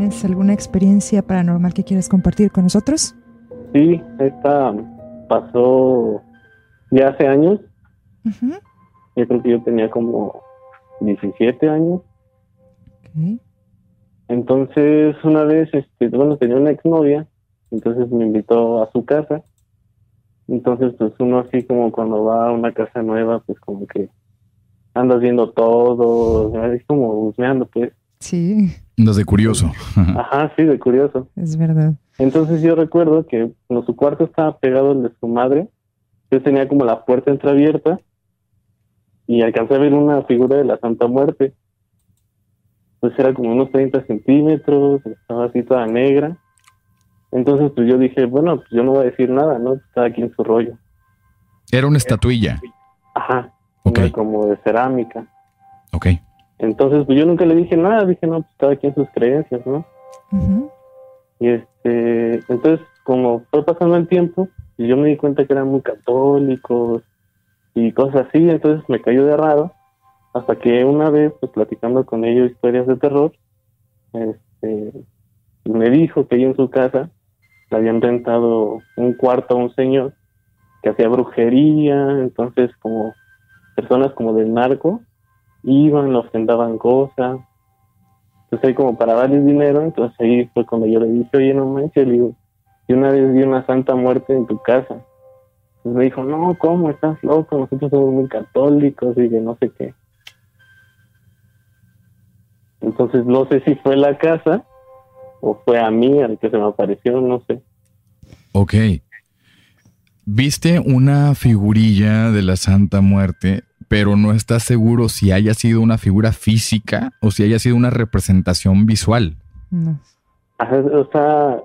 ¿Tienes alguna experiencia paranormal que quieras compartir con nosotros? Sí, esta pasó ya hace años. Yo creo que yo tenía como 17 años. Entonces, una vez, este, bueno, tenía una exnovia, entonces me invitó a su casa. Entonces, pues uno así como cuando va a una casa nueva, pues como que andas viendo todo, es como husmeando, pues. Sí. Andas de curioso. Ajá, sí, de curioso. Es verdad. Entonces yo recuerdo que cuando su cuarto estaba pegado al de su madre, yo tenía como la puerta entreabierta y alcancé a ver una figura de la Santa Muerte. Pues era como unos 30 centímetros, estaba así toda negra. Entonces pues yo dije, bueno, pues yo no voy a decir nada, ¿no? Estaba aquí en su rollo. Era una estatuilla. Ajá. Como de cerámica. Ok. Entonces pues yo nunca le dije nada, dije, no, pues estaba aquí en sus creencias, ¿no? Y este, entonces como fue pasando el tiempo, yo me di cuenta que eran muy católicos y cosas así, entonces me cayó de raro, hasta que una vez, pues platicando con ellos historias de terror, este, me dijo que ahí en su casa le habían rentado un cuarto a un señor que hacía brujería, entonces como personas como del narco iban, ofrendaban cosas, entonces ahí como para darles dinero, entonces ahí fue cuando yo le dije, oye, no manches, le digo, yo una vez vi una santa muerte en tu casa. Entonces me dijo, no, ¿cómo? Estás loco, nosotros somos muy católicos y que no sé qué. Entonces no sé si fue la casa o fue a mí al que se me apareció, no sé. Ok. Viste una figurilla de la Santa Muerte pero no estás seguro si haya sido una figura física o si haya sido una representación visual. No. o sea,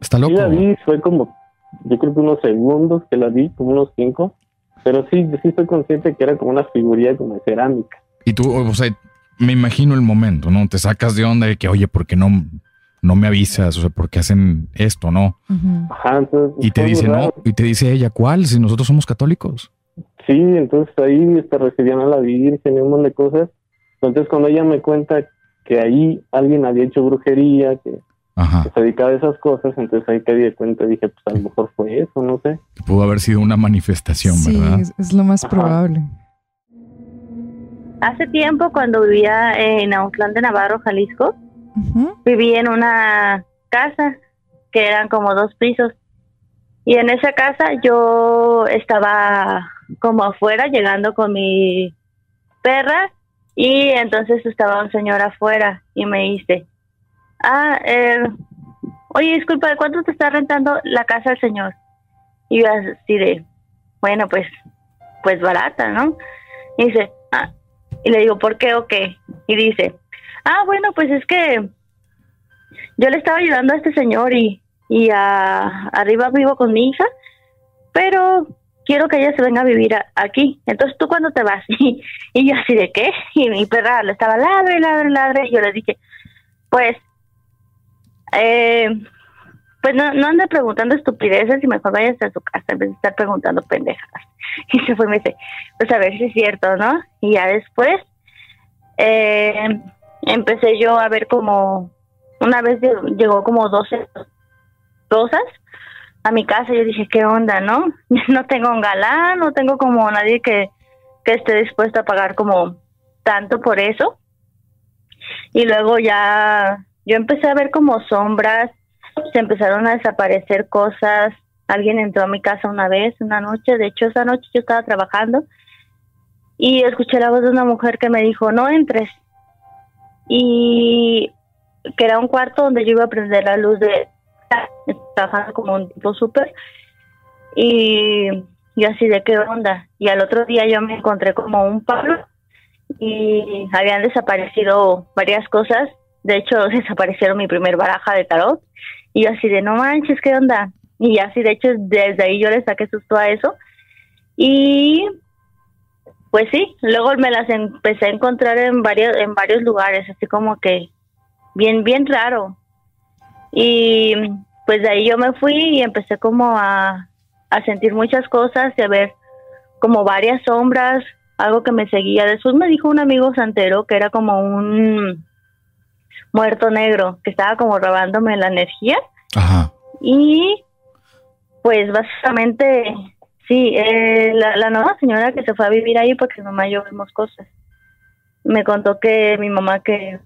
está loco. Sí la vi, fue como, yo creo que unos segundos que la vi, como unos cinco, pero sí, sí estoy consciente que era como una figurilla como de cerámica. Y tú, o sea, me imagino el momento, ¿no? Te sacas de onda de que, oye, ¿por qué no, no me avisas? O sea, ¿por qué hacen esto, no? Ajá, entonces, y te dice, no, y te dice ella, ¿cuál? Si nosotros somos católicos. Sí, entonces ahí este, recibían a la Virgen y un montón de cosas. Entonces cuando ella me cuenta que ahí alguien había hecho brujería, que, se dedicaba a esas cosas, entonces ahí te di cuenta y dije, pues a lo mejor fue eso, no sé. Pudo haber sido una manifestación, ¿verdad? Sí, es, lo más probable. Hace tiempo, cuando vivía en Autlán de Navarro, Jalisco, viví en una casa que eran como dos pisos. Y en esa casa yo estaba como afuera, llegando con mi perra, y entonces estaba un señor afuera y me dice, ah, eh, oye, disculpa, ¿de cuánto te está rentando la casa el señor? Y yo así de, bueno, pues, pues barata, ¿no? Y dice, ah, y le digo, ¿por qué o qué? Y dice, ah, bueno, pues es que yo le estaba ayudando a este señor y, y a, arriba vivo con mi hija, pero quiero que ella se venga a vivir aquí. Entonces, ¿tú cuándo te vas? Y, yo así, ¿de qué? Y mi perra le estaba ladre, ladre, ladre. Y yo le dije, pues, eh, pues no, no ande preguntando estupideces y mejor váyase a su casa en vez de estar preguntando pendejas. Y se fue y me dice, pues a ver si es cierto, ¿no? Y ya después eh, empecé yo a ver como, una vez llegó como 12 rosas a mi casa, yo dije, ¿qué onda, no? No tengo un galán, no tengo como nadie que, que esté dispuesto a pagar como tanto por eso. Y luego ya yo empecé a ver como sombras, se empezaron a desaparecer cosas. Alguien entró a mi casa una vez, una noche, de hecho esa noche yo estaba trabajando y escuché la voz de una mujer que me dijo, no entres. Y que era un cuarto donde yo iba a prender la luz de, trabajando como un tipo súper. Y yo así de qué onda. Y al otro día yo me encontré como un palo y habían desaparecido varias cosas. De hecho, desaparecieron mi primer baraja de tarot. Y yo así de no manches, ¿qué onda? Y así, de hecho, desde ahí yo le saqué susto a eso. Y pues sí, luego me las empecé a encontrar en varios, en varios lugares, así como que bien, bien raro. Y pues de ahí yo me fui y empecé como a, sentir muchas cosas y a ver como varias sombras, algo que me seguía. Después me dijo un amigo santero que era como un muerto negro que estaba como robándome la energía. Ajá. Y pues básicamente, sí, eh, la, nueva señora que se fue a vivir ahí porque mi mamá y yo vimos cosas. Me contó que mi mamá que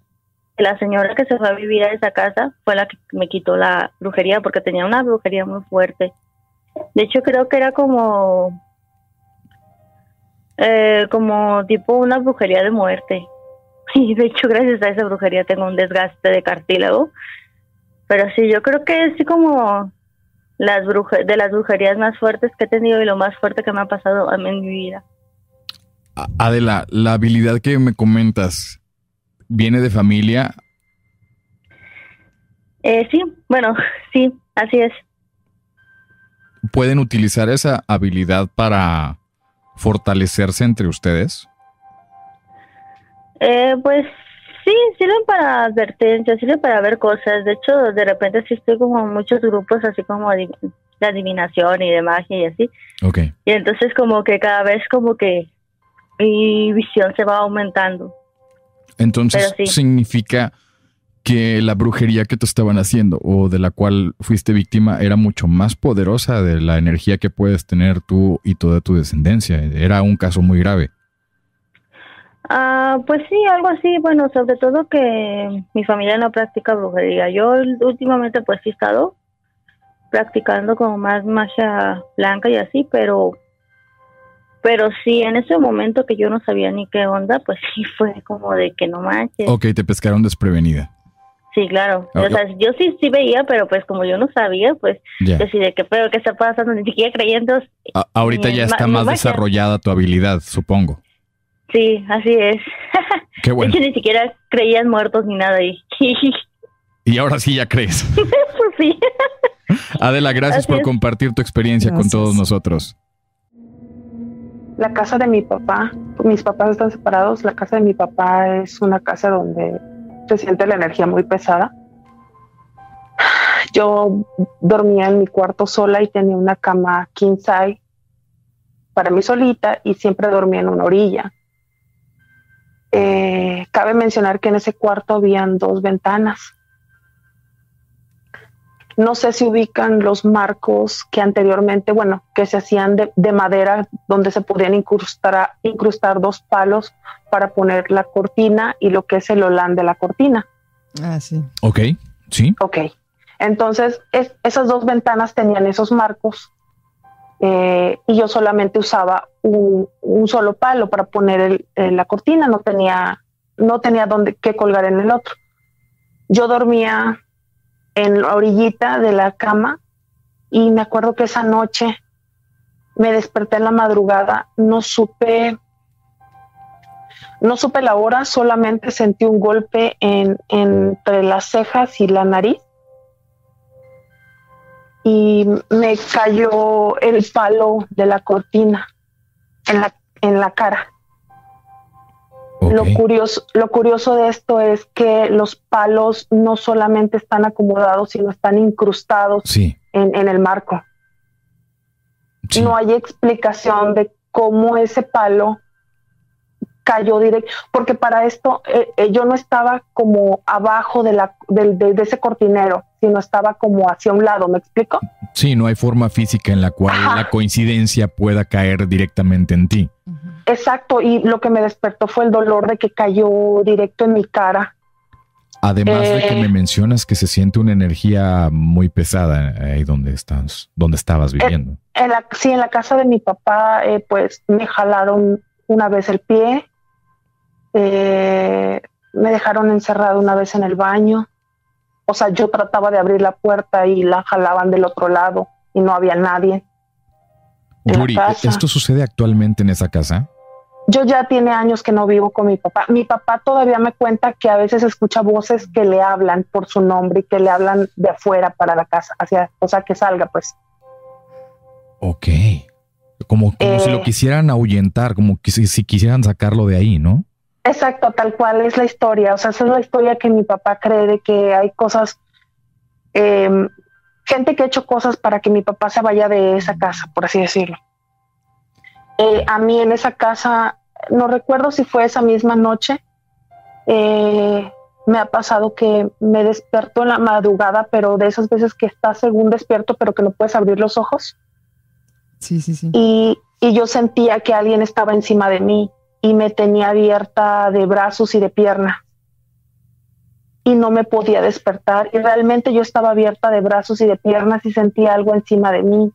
la señora que se fue a vivir a esa casa fue la que me quitó la brujería porque tenía una brujería muy fuerte. De hecho creo que era como eh, como tipo una brujería de muerte. Y de hecho gracias a esa brujería tengo un desgaste de cartílago. Pero sí, yo creo que es como las de las brujerías más fuertes que he tenido y lo más fuerte que me ha pasado en mi vida. Adela, la habilidad que me comentas, ¿viene de familia? Eh, sí, bueno, sí, así es. ¿Pueden utilizar esa habilidad para fortalecerse entre ustedes? Eh, pues sí, sirven para advertencias, sirven para ver cosas. De hecho, de repente sí estoy como en muchos grupos así como de adivinación y de magia y así. Ok. Y entonces como que cada vez como que mi visión se va aumentando. Entonces significa que la brujería que te estaban haciendo o de la cual fuiste víctima era mucho más poderosa de la energía que puedes tener tú y toda tu descendencia. Era un caso muy grave. Ah, pues sí, algo así. Bueno, sobre todo que mi familia no practica brujería. Yo últimamente pues sí he estado practicando como más magia blanca y así, pero pero sí, en ese momento que yo no sabía ni qué onda, pues sí fue como de que no manches. Ok, te pescaron desprevenida. Sí, claro. O sea, yo sí sí veía, pero pues como yo no sabía, pues decidí que pero qué está pasando, ni siquiera creyendo. ahorita ya está más desarrollada tu habilidad, supongo. Sí, así es. Qué bueno. ni siquiera creían muertos ni nada y y ahora sí ya crees. pues sí. Adela, gracias por compartir tu experiencia con todos nosotros. La casa de mi papá, mis papás están separados, la casa de mi papá es una casa donde se siente la energía muy pesada. Yo dormía en mi cuarto sola y tenía una cama king size para mí solita y siempre dormía en una orilla. Eh, cabe mencionar que en ese cuarto habían dos ventanas. No sé si ubican los marcos que anteriormente, bueno, que se hacían de, madera, donde se podían incrustar, incrustar dos palos para poner la cortina y lo que es el olán de la cortina. Ah, sí. Ok, sí. Ok. Entonces, esas dos ventanas tenían esos marcos eh, y yo solamente usaba un, solo palo para poner la cortina, no tenía, no tenía dónde que colgar en el otro. Yo dormía en la orillita de la cama y me acuerdo que esa noche me desperté en la madrugada, no supe, no supe la hora, solamente sentí un golpe en, entre las cejas y la nariz y me cayó el palo de la cortina en la, en la cara. Lo, curioso, lo curioso de esto es que los palos no solamente están acomodados, sino están incrustados en, el marco. No hay explicación de cómo ese palo cayó directo, porque para esto eh, eh, yo no estaba como abajo de, la, de, ese cortinero, sino estaba como hacia un lado, ¿me explico? Sí, no hay forma física en la cual la coincidencia pueda caer directamente en ti. Exacto, y lo que me despertó fue el dolor de que cayó directo en mi cara. Además de que me eh, mencionas que se siente una energía muy pesada ahí donde estás, donde estabas viviendo. En, la, sí, en la casa de mi papá, eh, pues me jalaron una vez el pie, eh, me dejaron encerrado una vez en el baño. O sea, yo trataba de abrir la puerta y la jalaban del otro lado y no había nadie. Yuri, ¿esto sucede actualmente en esa casa? Yo ya tiene años que no vivo con mi papá. Mi papá todavía me cuenta que a veces escucha voces que le hablan por su nombre y que le hablan de afuera para la casa, hacia, o sea, que salga, pues. Ok. Como, si lo eh, quisieran ahuyentar, como si, si quisieran sacarlo de ahí, ¿no? Exacto, tal cual es la historia. O sea, esa es la historia que mi papá cree de que hay cosas, em, gente que ha hecho cosas para que mi papá se vaya de esa casa, por así decirlo. Eh, a mí en esa casa, no recuerdo si fue esa misma noche, eh, me ha pasado que me despierto en la madrugada, pero de esas veces que estás según despierto, pero que no puedes abrir los ojos. Sí, sí, sí. Y, y yo sentía que alguien estaba encima de mí y me tenía abierta de brazos y de pierna. Y no me podía despertar. Y realmente yo estaba abierta de brazos y de piernas y sentía algo encima de mí.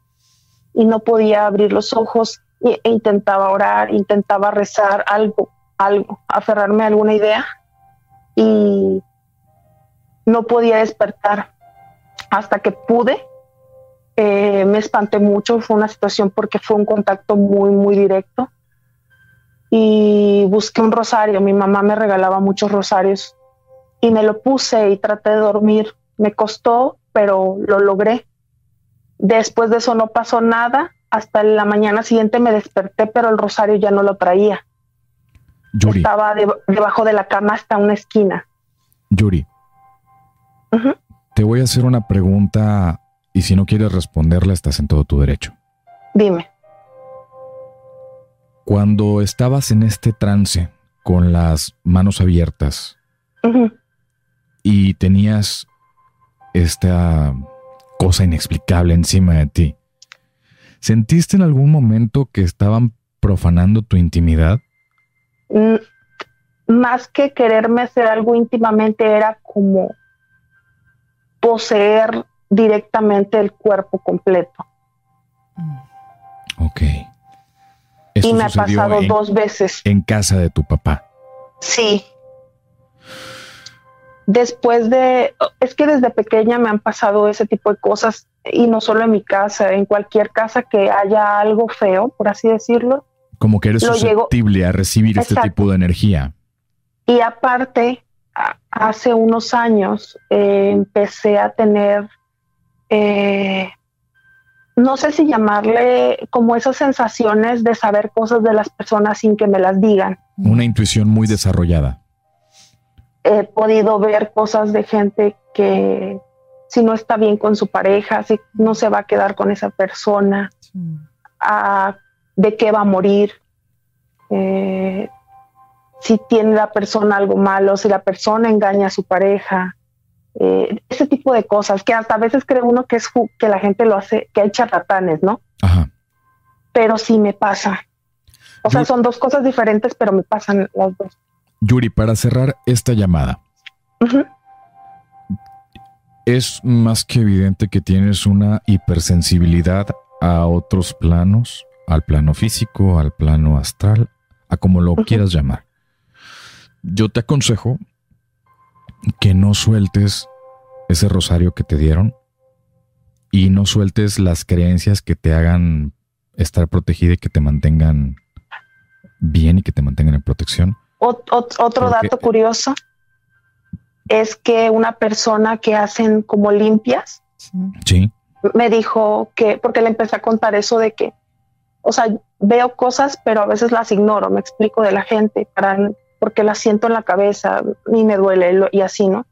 Y no podía abrir los ojos e, intentaba orar, intentaba rezar algo, algo, aferrarme a alguna idea y no podía despertar hasta que pude. Eh, me espanté mucho, fue una situación porque fue un contacto muy, muy directo. Y busqué un rosario, mi mamá me regalaba muchos rosarios y me lo puse y traté de dormir. Me costó, pero lo logré. Después de eso no pasó nada. Hasta la mañana siguiente me desperté, pero el rosario ya no lo traía. Estaba debajo de la cama hasta una esquina. Yuri, te voy a hacer una pregunta y si no quieres responderla estás en todo tu derecho. Dime. Cuando estabas en este trance con las manos abiertas y tenías esta cosa inexplicable encima de ti, ¿sentiste en algún momento que estaban profanando tu intimidad? Mm, más que quererme hacer algo íntimamente, era como poseer directamente el cuerpo completo. Ok. y me ha pasado dos veces. En casa de tu papá. Sí. Después de, es que desde pequeña me han pasado ese tipo de cosas y no solo en mi casa, en cualquier casa que haya algo feo, por así decirlo, como que eres susceptible a recibir este tipo de energía. Y aparte, hace unos años eh, empecé a tener, eh, no sé si llamarle como esas sensaciones de saber cosas de las personas sin que me las digan. Una intuición muy desarrollada. He podido ver cosas de gente que si no está bien con su pareja, si no se va a quedar con esa persona, a de qué va a morir, eh, si tiene la persona algo malo, si la persona engaña a su pareja, eh, ese tipo de cosas que hasta a veces cree uno que es que la gente lo hace, que hay charlatanes, ¿no? Ajá. Pero sí me pasa. O sea, son dos cosas diferentes, pero me pasan las dos. Yuri, para cerrar esta llamada, es más que evidente que tienes una hipersensibilidad a otros planos al plano físico, al plano astral, a como lo quieras llamar. Yo te aconsejo que no sueltes ese rosario que te dieron y no sueltes las creencias que te hagan estar protegida y que te mantengan bien y que te mantengan en protección. otro dato curioso es que una persona que hacen como limpias, sí. me dijo que, porque le empecé a contar eso de que o sea, veo cosas, pero a veces las ignoro, me explico de la gente, para, porque las siento en la cabeza y me duele y así, ¿no?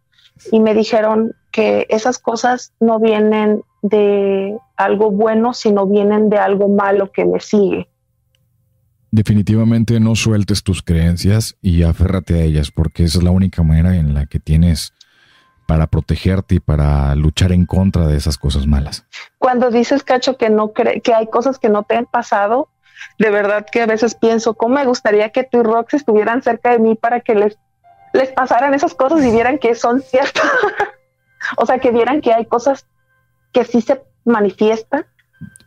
Y me dijeron que esas cosas no vienen de algo bueno, sino vienen de algo malo que me sigue. Definitivamente no sueltes tus creencias y aférrate a ellas, porque esa es la única manera en la que tienes para protegerte y para luchar en contra de esas cosas malas. Cuando dices, Cacho, que no cree, que hay cosas que no te han pasado, de verdad que a veces pienso, ¿cómo me gustaría que tú y Rox estuvieran cerca de mí para que les, les pasaran esas cosas y vieran que son ciertas? o sea, que vieran que hay cosas que sí se manifiestan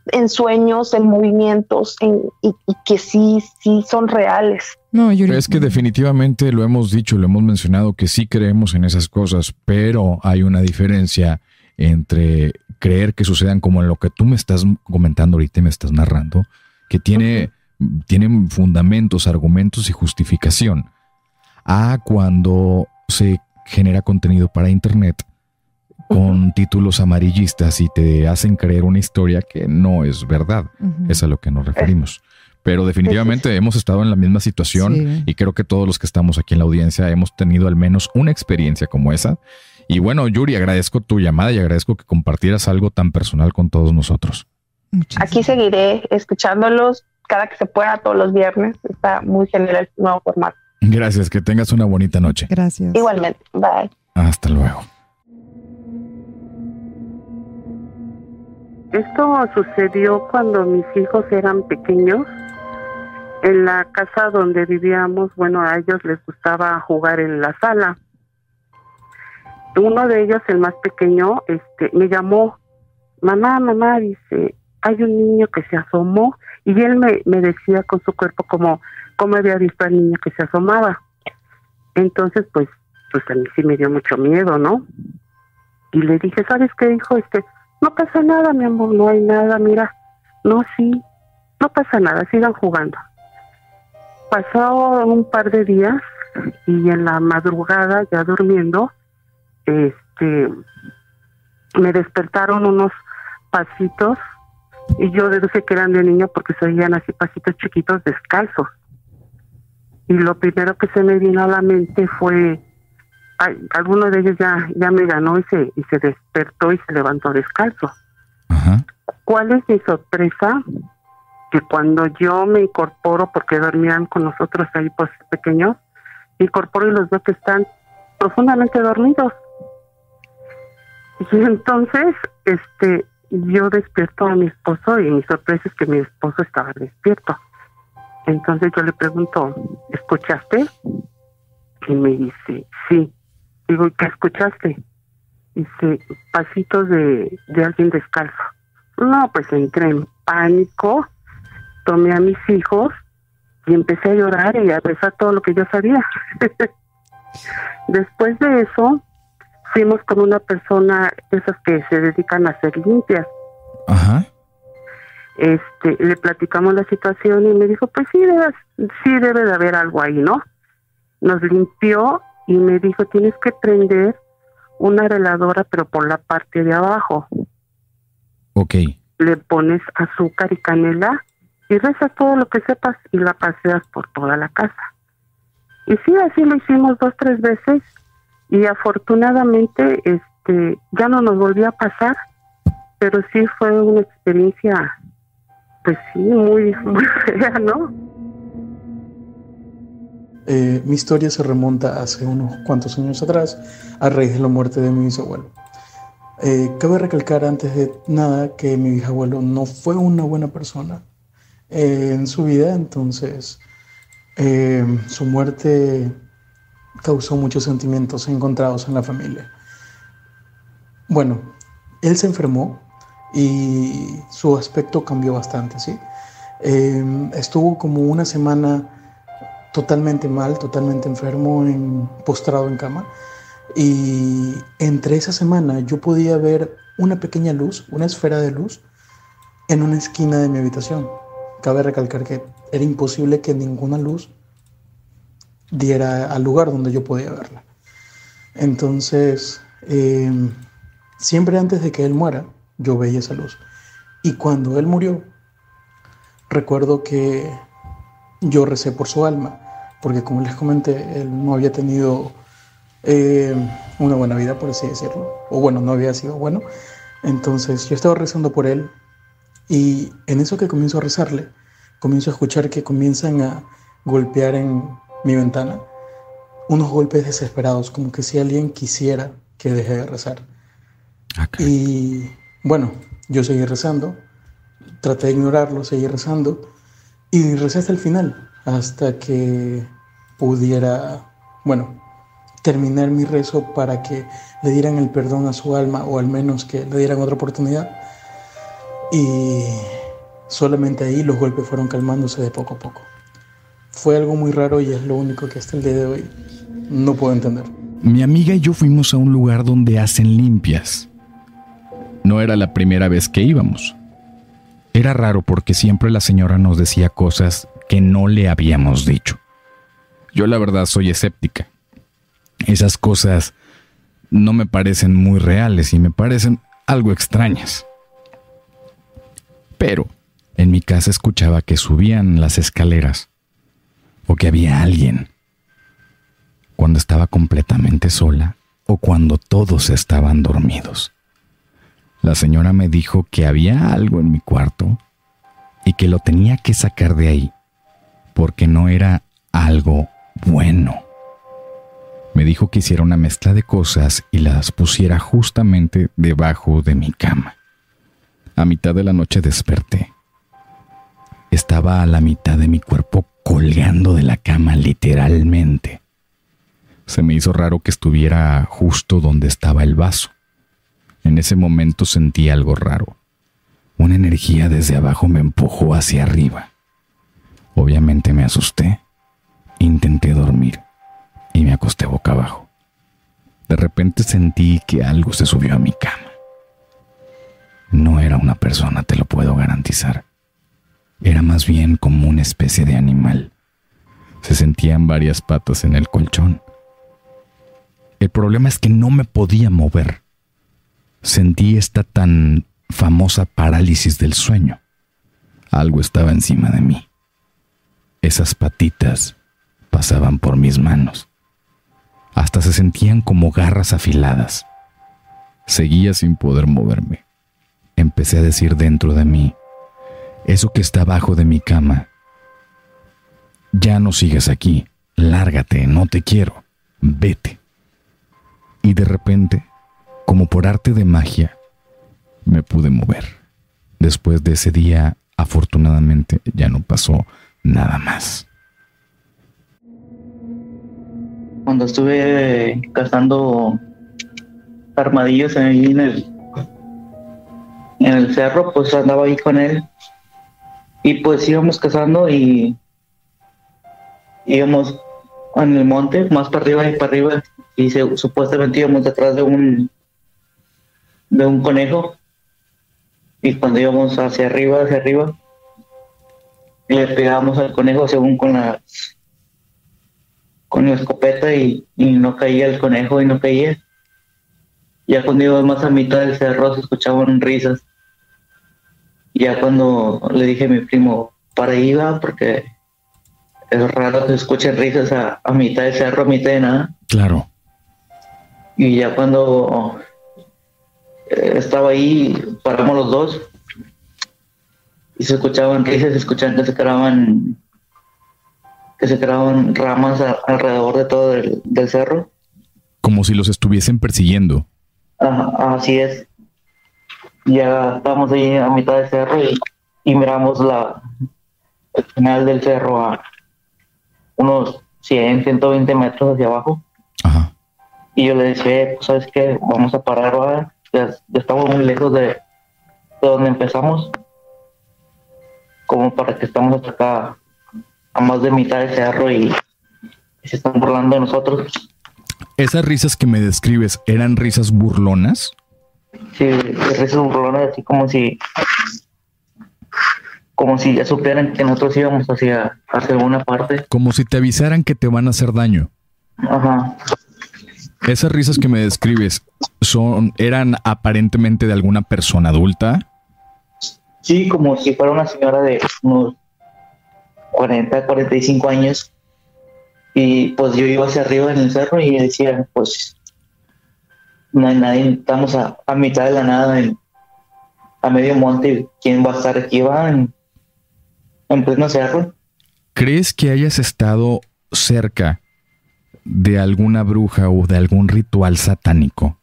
en sueños, en movimientos, en, y, que sí, sí son reales. No, Es que definitivamente lo hemos dicho, lo hemos mencionado, que sí creemos en esas cosas, pero hay una diferencia entre creer que sucedan como en lo que tú me estás comentando ahorita y me estás narrando, que tiene, tienen fundamentos, argumentos y justificación, a cuando se genera contenido para Internet con títulos amarillistas y te hacen creer una historia que no es verdad. Es a lo que nos referimos. Pero definitivamente hemos estado en la misma situación y creo que todos los que estamos aquí en la audiencia hemos tenido al menos una experiencia como esa. Y bueno, Yuri, agradezco tu llamada y agradezco que compartieras algo tan personal con todos nosotros. Aquí seguiré escuchándolos cada que se pueda todos los viernes. Está muy genial el nuevo formato. Gracias, que tengas una bonita noche. Gracias. Igualmente, bye. Hasta luego. Esto sucedió cuando mis hijos eran pequeños. En la casa donde vivíamos, bueno, a ellos les gustaba jugar en la sala. Uno de ellos, el más pequeño, este, me llamó, mamá, mamá, dice, hay un niño que se asomó y él me, me decía con su cuerpo como, cómo había visto al niño que se asomaba. Entonces, pues, pues a mí sí me dio mucho miedo, ¿no? Y le dije, ¿sabes qué, hijo? Este, no pasa nada, mi amor, no hay nada, mira. No, sí, no pasa nada, sigan jugando. Pasó un par de días y en la madrugada, ya durmiendo, este, me despertaron unos pasitos y yo deduje que eran de niño porque se oían así pasitos chiquitos descalzos. Y lo primero que se me vino a la mente fue, alguno de ellos ya, ya me ganó y se, y se despertó y se levantó descalzo. ¿Cuál es mi sorpresa? Que cuando yo me incorporo, porque dormían con nosotros ahí pues pequeños, me incorporo y los veo que están profundamente dormidos. Y entonces, este, yo despierto a mi esposo y mi sorpresa es que mi esposo estaba despierto. Entonces yo le pregunto, ¿escuchaste? Y me dice, sí. Digo, ¿qué escuchaste? Dice, pasitos de, de alguien descalzo. No, pues entré en pánico, tomé a mis hijos y empecé a llorar y a rezar todo lo que yo sabía. Después de eso, fuimos con una persona, esas que se dedican a hacer limpias. Ajá. Este, le platicamos la situación y me dijo, pues sí, debe, sí debe de haber algo ahí, ¿no? Nos limpió y me dijo, tienes que prender una veladora, pero por la parte de abajo. Ok. Le pones azúcar y canela y rezas todo lo que sepas y la paseas por toda la casa. Y sí, así lo hicimos dos, tres veces y afortunadamente este ya no nos volvió a pasar, pero sí fue una experiencia pues sí, muy, muy fea, ¿no? Eh, mi historia se remonta hace unos cuantos años atrás a raíz de la muerte de mi bisabuelo. Eh, cabe recalcar antes de nada que mi bisabuelo no fue una buena persona eh, en su vida, entonces su muerte causó muchos sentimientos encontrados en la familia. Bueno, él se enfermó y su aspecto cambió bastante, ¿sí? Estuvo como una semana totalmente mal, totalmente enfermo, en, postrado en cama. Y entre esa semana yo podía ver una pequeña luz, una esfera de luz, en una esquina de mi habitación. Cabe recalcar que era imposible que ninguna luz diera al lugar donde yo podía verla. Entonces, em, siempre antes de que él muera, yo veía esa luz. Y cuando él murió, recuerdo que yo recé por su alma, porque como les comenté, él no había tenido eh, una buena vida, por así decirlo, o bueno, no había sido bueno. Entonces yo estaba rezando por él y en eso que comienzo a rezarle, comienzo a escuchar que comienzan a golpear en mi ventana unos golpes desesperados, como que si alguien quisiera que deje de rezar. Y bueno, yo seguí rezando, traté de ignorarlo, seguí rezando y recé hasta el final, hasta que pudiera, bueno, terminar mi rezo para que le dieran el perdón a su alma o al menos que le dieran otra oportunidad. Y solamente ahí los golpes fueron calmándose de poco a poco. Fue algo muy raro y es lo único que hasta el día de hoy no puedo entender. Mi amiga y yo fuimos a un lugar donde hacen limpias. No era la primera vez que íbamos. Era raro porque siempre la señora nos decía cosas que no le habíamos dicho. Yo la verdad soy escéptica. Esas cosas no me parecen muy reales y me parecen algo extrañas. Pero en mi casa escuchaba que subían las escaleras o que había alguien cuando estaba completamente sola o cuando todos estaban dormidos. La señora me dijo que había algo en mi cuarto y que lo tenía que sacar de ahí, porque no era algo bueno. Me dijo que hiciera una mezcla de cosas y las pusiera justamente debajo de mi cama. A mitad de la noche desperté. Estaba a la mitad de mi cuerpo colgando de la cama literalmente. Se me hizo raro que estuviera justo donde estaba el vaso. En ese momento sentí algo raro. Una energía desde abajo me empujó hacia arriba. Obviamente me asusté. Intenté dormir y me acosté boca abajo. De repente sentí que algo se subió a mi cama. No era una persona, te lo puedo garantizar. Era más bien como una especie de animal. Se sentían varias patas en el colchón. El problema es que no me podía mover. Sentí esta tan famosa parálisis del sueño. Algo estaba encima de mí. Esas patitas pasaban por mis manos. Hasta se sentían como garras afiladas. Seguía sin poder moverme. Empecé a decir dentro de mí, eso que está abajo de mi cama, ya no sigues aquí, lárgate, no te quiero, vete. Y de repente, como por arte de magia, me pude mover. Después de ese día, afortunadamente, ya no pasó nada más. Cuando estuve cazando armadillos ahí en el, en el cerro, pues andaba ahí con él. Y pues íbamos cazando y íbamos en el monte, más para arriba y para arriba, y supuestamente íbamos detrás de un de un conejo. Y cuando íbamos hacia arriba, hacia arriba, le pegábamos al conejo según con la con la escopeta y, no caía el conejo y no caía. Ya cuando íbamos más a mitad del cerro se escuchaban risas. Ya cuando le dije a mi primo, para ahí va, porque es raro que se escuchen risas a, a mitad del cerro, a mitad de nada. Claro. Y ya cuando eh, estaba ahí, paramos los dos y se escuchaban risas, se escuchaban que se creaban que se creaban ramas alrededor de todo el, del cerro. Como si los estuviesen persiguiendo. así es. Ya estábamos ahí a mitad del cerro y, miramos la, el final del cerro a unos 100, 120 metros hacia abajo. Ajá. Y yo le dije, pues, ¿sabes qué? Vamos a parar, Ya, estamos muy lejos de, de donde empezamos como para que estamos hasta acá a más de mitad del cerro y, se están burlando de nosotros. ¿Esas risas que me describes eran risas burlonas? Sí, risas burlonas, así como si como si ya supieran que nosotros íbamos hacia, hacia alguna parte. Como si te avisaran que te van a hacer daño. Ajá. Esas risas que me describes son eran aparentemente de alguna persona adulta. Sí, como si fuera una señora de unos 40, 45 años. Y pues yo iba hacia arriba en el cerro y decía, pues no hay nadie, estamos a, mitad de la nada, a medio monte, ¿quién va a estar aquí? Va en, en pleno cerro. ¿Crees que hayas estado cerca de alguna bruja o de algún ritual satánico?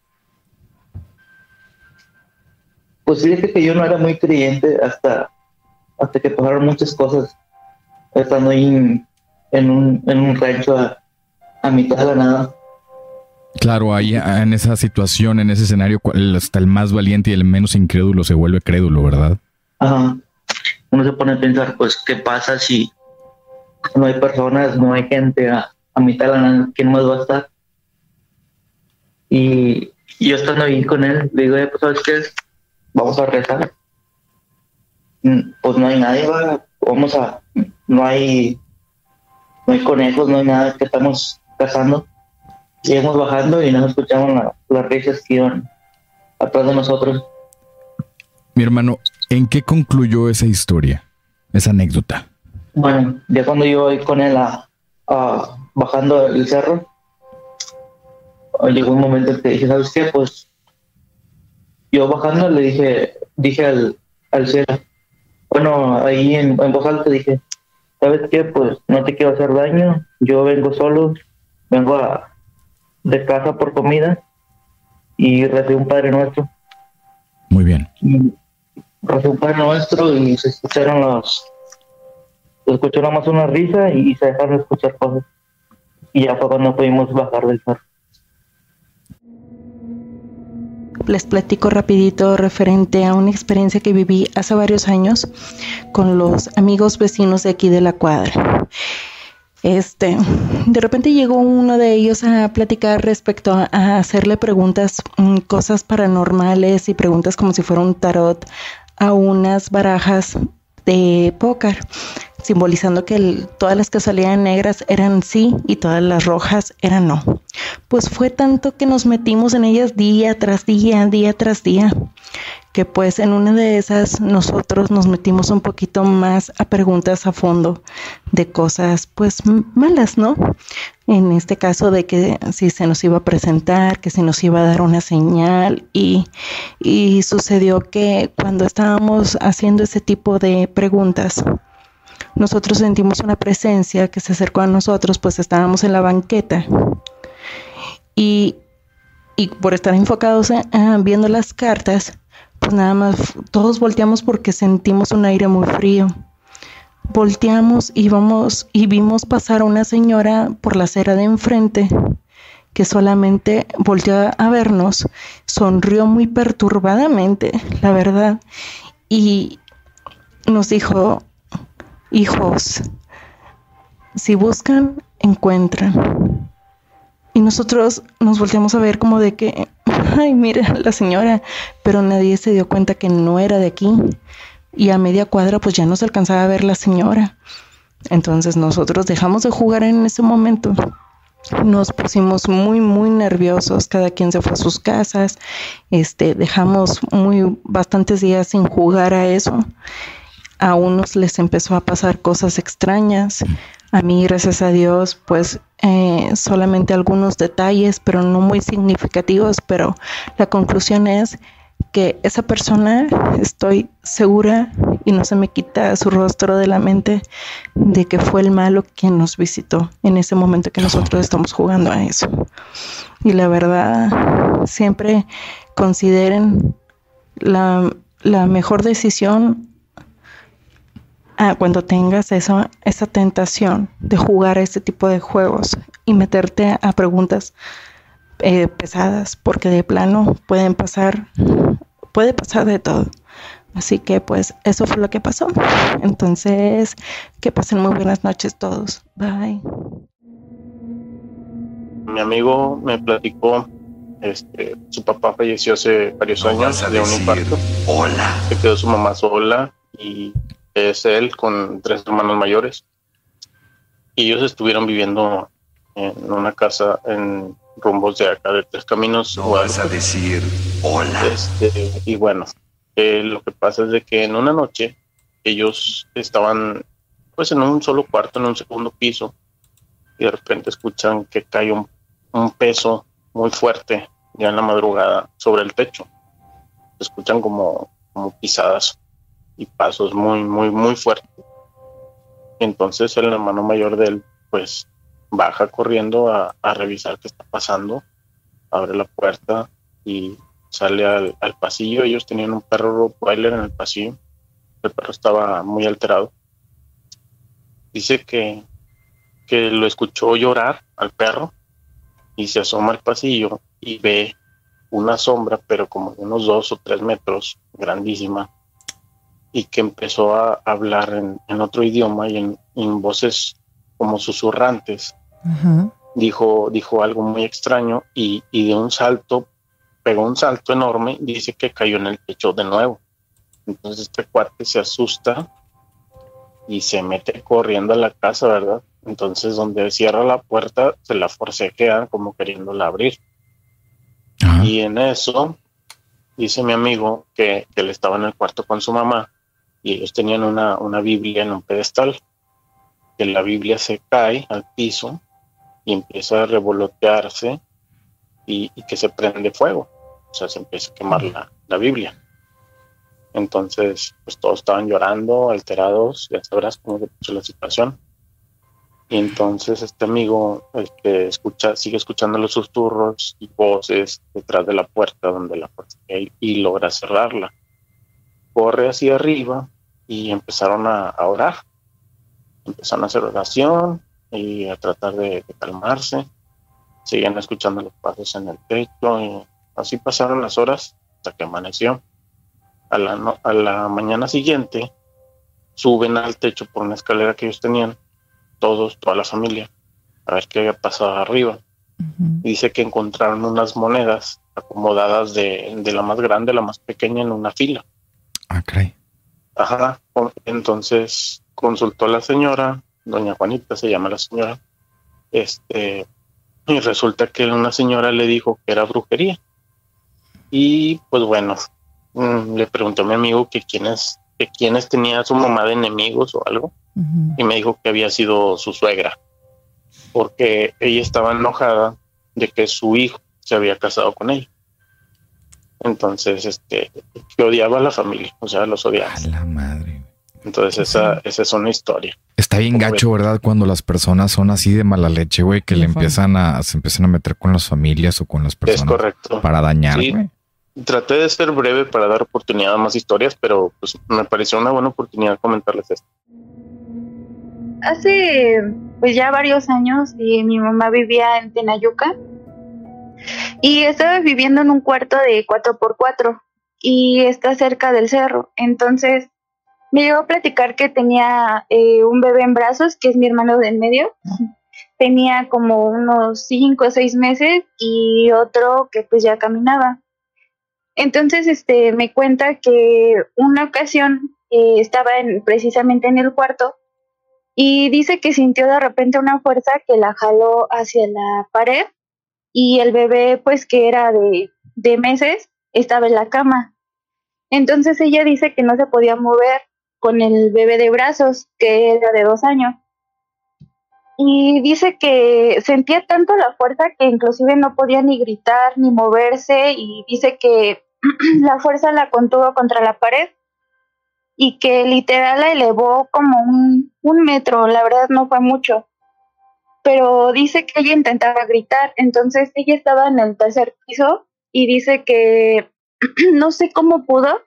Pues fíjate que yo no era muy creyente hasta, hasta que pasaron muchas cosas estando ahí en, un, en un rancho a, mitad de la nada. Claro, ahí en esa situación, en ese escenario, hasta el más valiente y el menos incrédulo se vuelve crédulo, ¿verdad? Ajá. Uno se pone a pensar, pues, ¿qué pasa si no hay personas, no hay gente a, mitad de la nada? ¿Quién más va a estar? Y yo estando ahí con él, digo, eh, pues, ¿sabes qué es? vamos a rezar. Mm, pues no hay nadie, vamos a, no hay, no hay conejos, no hay nada que estamos cazando. Seguimos bajando y nos escuchamos las risas que iban atrás de nosotros. Mi hermano, ¿en qué concluyó esa historia, esa anécdota? Bueno, ya cuando yo voy con él a, bajando el cerro, llegó un momento en que dije, ¿sabes qué? Pues yo bajando le dije, dije al, al cielo, bueno, ahí en, voz alta dije, ¿sabes qué? Pues no te quiero hacer daño, yo vengo solo, vengo a, de casa por comida y recibí un Padre Nuestro. Muy bien. Recibí un Padre Nuestro y se escucharon los... Se escuchó más una risa y se dejaron escuchar cosas. Y ya fue cuando pudimos bajar del carro. les platico rapidito referente a una experiencia que viví hace varios años con los amigos vecinos de aquí de la cuadra. Este, de repente llegó uno de ellos a platicar respecto a, hacerle preguntas, mm, cosas paranormales y preguntas como si fuera un tarot a unas barajas de póker simbolizando que todas las que negras eran sí y todas las rojas eran no. Pues fue tanto que nos metimos en ellas día tras día, día tras día, pues en una de esas nosotros nos metimos un poquito más a preguntas a fondo de cosas pues malas, ¿no? En este caso de que si se nos iba a presentar, que si nos iba a dar una señal y, y sucedió que cuando estábamos haciendo ese tipo de preguntas, nosotros sentimos una presencia que se acercó a nosotros, pues estábamos en la banqueta y, por estar enfocados viendo las cartas, pues nada más todos volteamos porque sentimos un aire muy frío. Volteamos y vamos y vimos pasar a una señora por la acera de enfrente que solamente volteó a vernos, sonrió muy perturbadamente, la verdad, y nos dijo, hijos, si buscan, encuentran. Y nosotros nos volteamos a ver como de que, ay, mira la señora, pero nadie se dio cuenta que no era de aquí. Y a media cuadra pues ya no se alcanzaba a ver la señora. Entonces nosotros dejamos de jugar en ese momento. Nos pusimos muy, muy nerviosos, cada quien se fue a sus casas, este, dejamos muy, bastantes días sin jugar a eso a unos les empezó a pasar cosas extrañas. A mí, gracias a Dios, pues eh, solamente algunos detalles, pero no muy significativos, pero la conclusión es que esa persona, estoy segura y no se me quita su rostro de la mente, de que fue el malo quien nos visitó en ese momento que nosotros estamos jugando a eso. Y la verdad, siempre consideren la, la mejor decisión Ah, cuando tengas esa, esa tentación de jugar a este tipo de juegos y meterte a preguntas eh, pesadas, porque de plano pueden pasar, puede pasar de todo. Así que pues eso fue lo que pasó. Entonces, que pasen muy buenas noches todos. Bye. Mi amigo me platicó, este, su papá falleció hace varios años de un infarto. Hola. Se quedó su mamá sola y es él con tres hermanos mayores. Y ellos estuvieron viviendo en una casa en rumbos de acá de Tres Caminos. No vas a decir hola. Este, y bueno, eh, lo que pasa es de que en una noche ellos estaban pues en un solo cuarto, en un segundo piso, y de repente escuchan que cae un, un peso muy fuerte ya en la madrugada sobre el techo. escuchan como, como pisadas y pasos muy, muy, muy fuertes. Entonces el hermano mayor de él, pues, baja corriendo a, revisar qué está pasando, abre la puerta y sale al, pasillo. Ellos tenían un perro Rottweiler en el pasillo. El perro estaba muy alterado. Dice que, que lo escuchó llorar al perro y se asoma al pasillo y ve una sombra, pero como de unos dos o tres metros, grandísima, y que empezó a hablar en, otro idioma y en, voces como susurrantes. Dijo, dijo algo muy extraño y, de un salto, pegó un salto enorme, dice que cayó en el techo de nuevo. Entonces este cuate se asusta y se mete corriendo a la casa, ¿verdad? Entonces donde cierra la puerta, se la forcejea como queriéndola abrir. Y en eso, dice mi amigo que, que él estaba en el cuarto con su mamá y ellos tenían una, una Biblia en un pedestal, que la Biblia se cae al piso y empieza a revolotearse y, que se prende fuego, o sea, se empieza a quemar la, la Biblia. Entonces, pues todos estaban llorando, alterados, ya sabrás cómo se puso la situación. Y entonces este amigo, que escucha, sigue escuchando los susurros y voces detrás de la puerta donde la puerta y logra cerrarla. Corre hacia arriba y empezaron a, orar. Empezaron a hacer oración y a tratar de, calmarse. Seguían escuchando los pasos en el techo y así pasaron las horas hasta que amaneció. A la, a la mañana siguiente suben al techo por una escalera que ellos tenían todos, toda la familia, a ver qué había pasado arriba. Dice que encontraron unas monedas acomodadas de, de, la más grande a la más pequeña en una fila. Ah, Ajá. Entonces consultó a la señora, doña Juanita se llama la señora, este, y resulta que una señora le dijo que era brujería. Y pues bueno, mm, le preguntó a mi amigo que quiénes, que quiénes tenía su mamá de enemigos o algo y me dijo que había sido su suegra, porque ella estaba enojada de que su hijo se había casado con ella. Entonces, este, que odiaba a la familia, o sea, los odiaba. A la madre. Entonces, esa, esa es una historia. Está bien gacho, ¿verdad? Cuando las personas son así de mala leche, güey, que le empiezan a, se empiezan a meter con las familias o con las personas. Es correcto. Para dañar, Traté de ser breve para dar oportunidad a más historias, pero pues me pareció una buena oportunidad comentarles esto hace pues ya varios años y mi mamá vivía en Tenayuca y estaba viviendo en un cuarto de 4x4 y está cerca del cerro. Entonces me llegó a platicar que tenía eh, un bebé en brazos, que es mi hermano de en medio. Tenía como unos 5 o 6 meses y otro que pues ya caminaba. Entonces este me cuenta que una ocasión eh, estaba en, precisamente en el cuarto y dice que sintió de repente una fuerza que la jaló hacia la pared y el bebé pues que era de, de meses estaba en la cama. Entonces ella dice que no se podía mover con el bebé de brazos que era de dos años. Y dice que sentía tanto la fuerza que inclusive no podía ni gritar ni moverse y dice que la fuerza la contuvo contra la pared y que literal la elevó como un, un metro, la verdad no fue mucho. Pero dice que ella intentaba gritar, entonces ella estaba en el tercer piso y dice que no sé cómo pudo,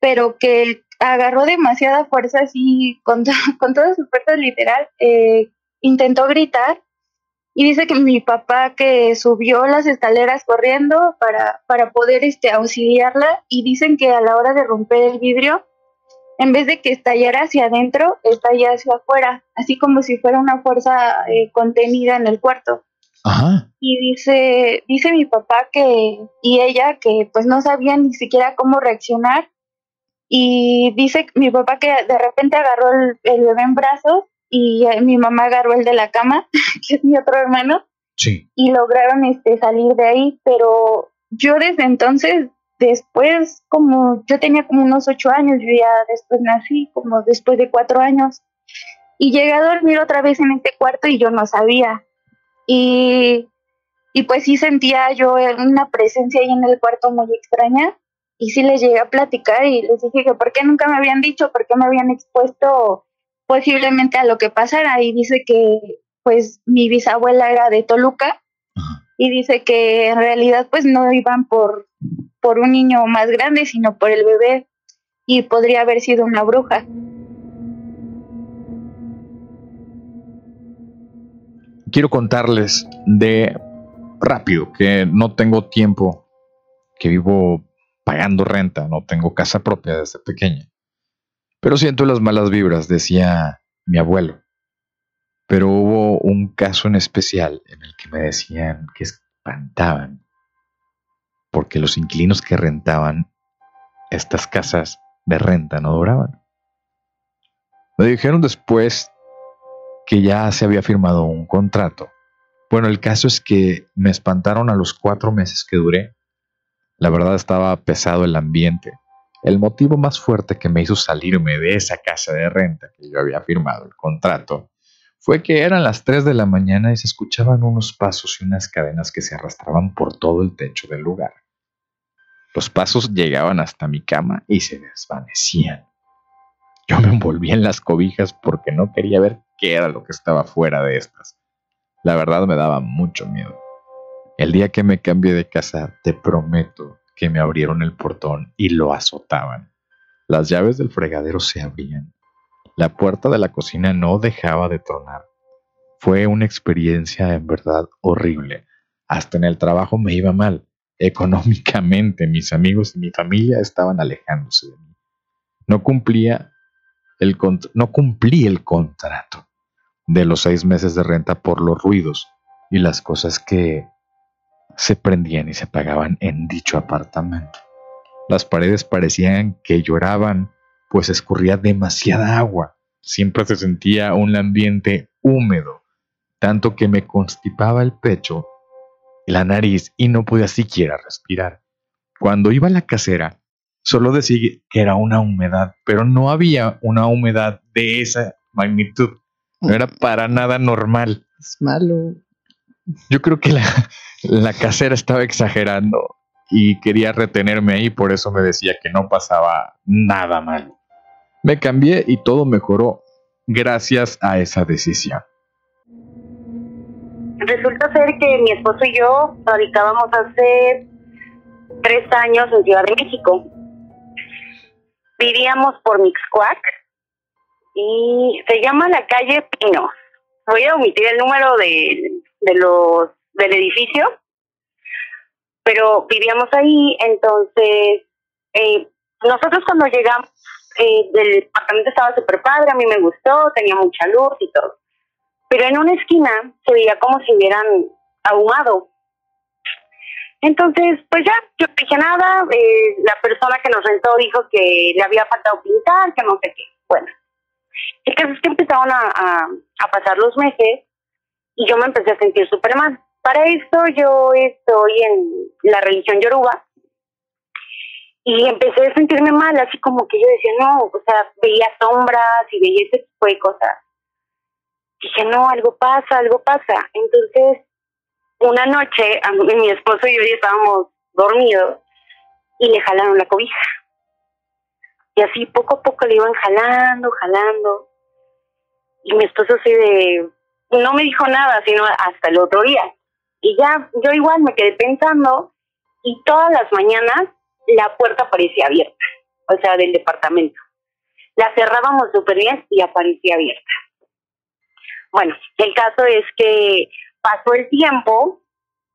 pero que agarró demasiada fuerza así, con, con toda su fuerza literal, eh, intentó gritar y dice que mi papá que subió las escaleras corriendo para, para poder este, auxiliarla y dicen que a la hora de romper el vidrio en vez de que estallara hacia adentro, estalla hacia afuera, así como si fuera una fuerza eh, contenida en el cuarto. Ajá. Y dice, dice mi papá que, y ella que pues no sabía ni siquiera cómo reaccionar. Y dice mi papá que de repente agarró el, bebé en brazos y eh, mi mamá agarró el de la cama, que es mi otro hermano. Sí. Y lograron este, salir de ahí, pero yo desde entonces después, como yo tenía como unos ocho años, yo ya después nací, como después de cuatro años, y llegué a dormir otra vez en este cuarto y yo no sabía. Y, y pues sí sentía yo una presencia ahí en el cuarto muy extraña. Y sí les llegué a platicar y les dije que por qué nunca me habían dicho, por qué me habían expuesto posiblemente a lo que pasara. Y dice que pues mi bisabuela era de Toluca y dice que en realidad pues no iban por por un niño más grande, sino por el bebé y podría haber sido una bruja. Quiero contarles de rápido que no tengo tiempo, que vivo pagando renta, no tengo casa propia desde pequeña. Pero siento las malas vibras, decía mi abuelo. Pero hubo un caso en especial en el que me decían que espantaban porque los inquilinos que rentaban estas casas de renta no duraban. Me dijeron después que ya se había firmado un contrato. Bueno, el caso es que me espantaron a los cuatro meses que duré. La verdad estaba pesado el ambiente. El motivo más fuerte que me hizo salirme de esa casa de renta que yo había firmado el contrato fue que eran las 3 de la mañana y se escuchaban unos pasos y unas cadenas que se arrastraban por todo el techo del lugar. Los pasos llegaban hasta mi cama y se desvanecían. Yo me envolvía en las cobijas porque no quería ver qué era lo que estaba fuera de estas. La verdad me daba mucho miedo. El día que me cambié de casa, te prometo que me abrieron el portón y lo azotaban. Las llaves del fregadero se abrían. La puerta de la cocina no dejaba de tronar. Fue una experiencia en verdad horrible. Hasta en el trabajo me iba mal. Económicamente mis amigos y mi familia estaban alejándose de mí. No cumplía el no cumplí el contrato de los seis meses de renta por los ruidos y las cosas que se prendían y se apagaban en dicho apartamento. Las paredes parecían que lloraban, pues escurría demasiada agua. Siempre se sentía un ambiente húmedo, tanto que me constipaba el pecho la nariz y no podía siquiera respirar. Cuando iba a la casera, solo decía que era una humedad, pero no había una humedad de esa magnitud. No era para nada normal. Es malo. Yo creo que la, la casera estaba exagerando y quería retenerme ahí, por eso me decía que no pasaba nada mal. Me cambié y todo mejoró gracias a esa decisión. Resulta ser que mi esposo y yo radicábamos hace tres años en Ciudad de México. Vivíamos por Mixcuac y se llama la calle Pinos. Voy a omitir el número de, de los del edificio, pero vivíamos ahí, entonces eh, nosotros cuando llegamos, eh, el departamento estaba súper padre, a mí me gustó, tenía mucha luz y todo, pero en una esquina se veía como si hubieran ahumado. Entonces, pues ya, yo no dije nada, eh, la persona que nos rentó dijo que le había faltado pintar, que no sé qué. Bueno, el caso es que empezaron a, a, a pasar los meses y yo me empecé a sentir súper mal. Para esto yo estoy en la religión yoruba y empecé a sentirme mal, así como que yo decía, no, o sea, veía sombras y veía ese tipo de cosas. Dije, no, algo pasa, algo pasa. Entonces, una noche, mi esposo y yo estábamos dormidos y le jalaron la cobija. Y así poco a poco le iban jalando, jalando. Y mi esposo así de, no me dijo nada, sino hasta el otro día. Y ya yo igual me quedé pensando y todas las mañanas la puerta parecía abierta, o sea, del departamento. La cerrábamos súper bien y aparecía abierta. Bueno, el caso es que pasó el tiempo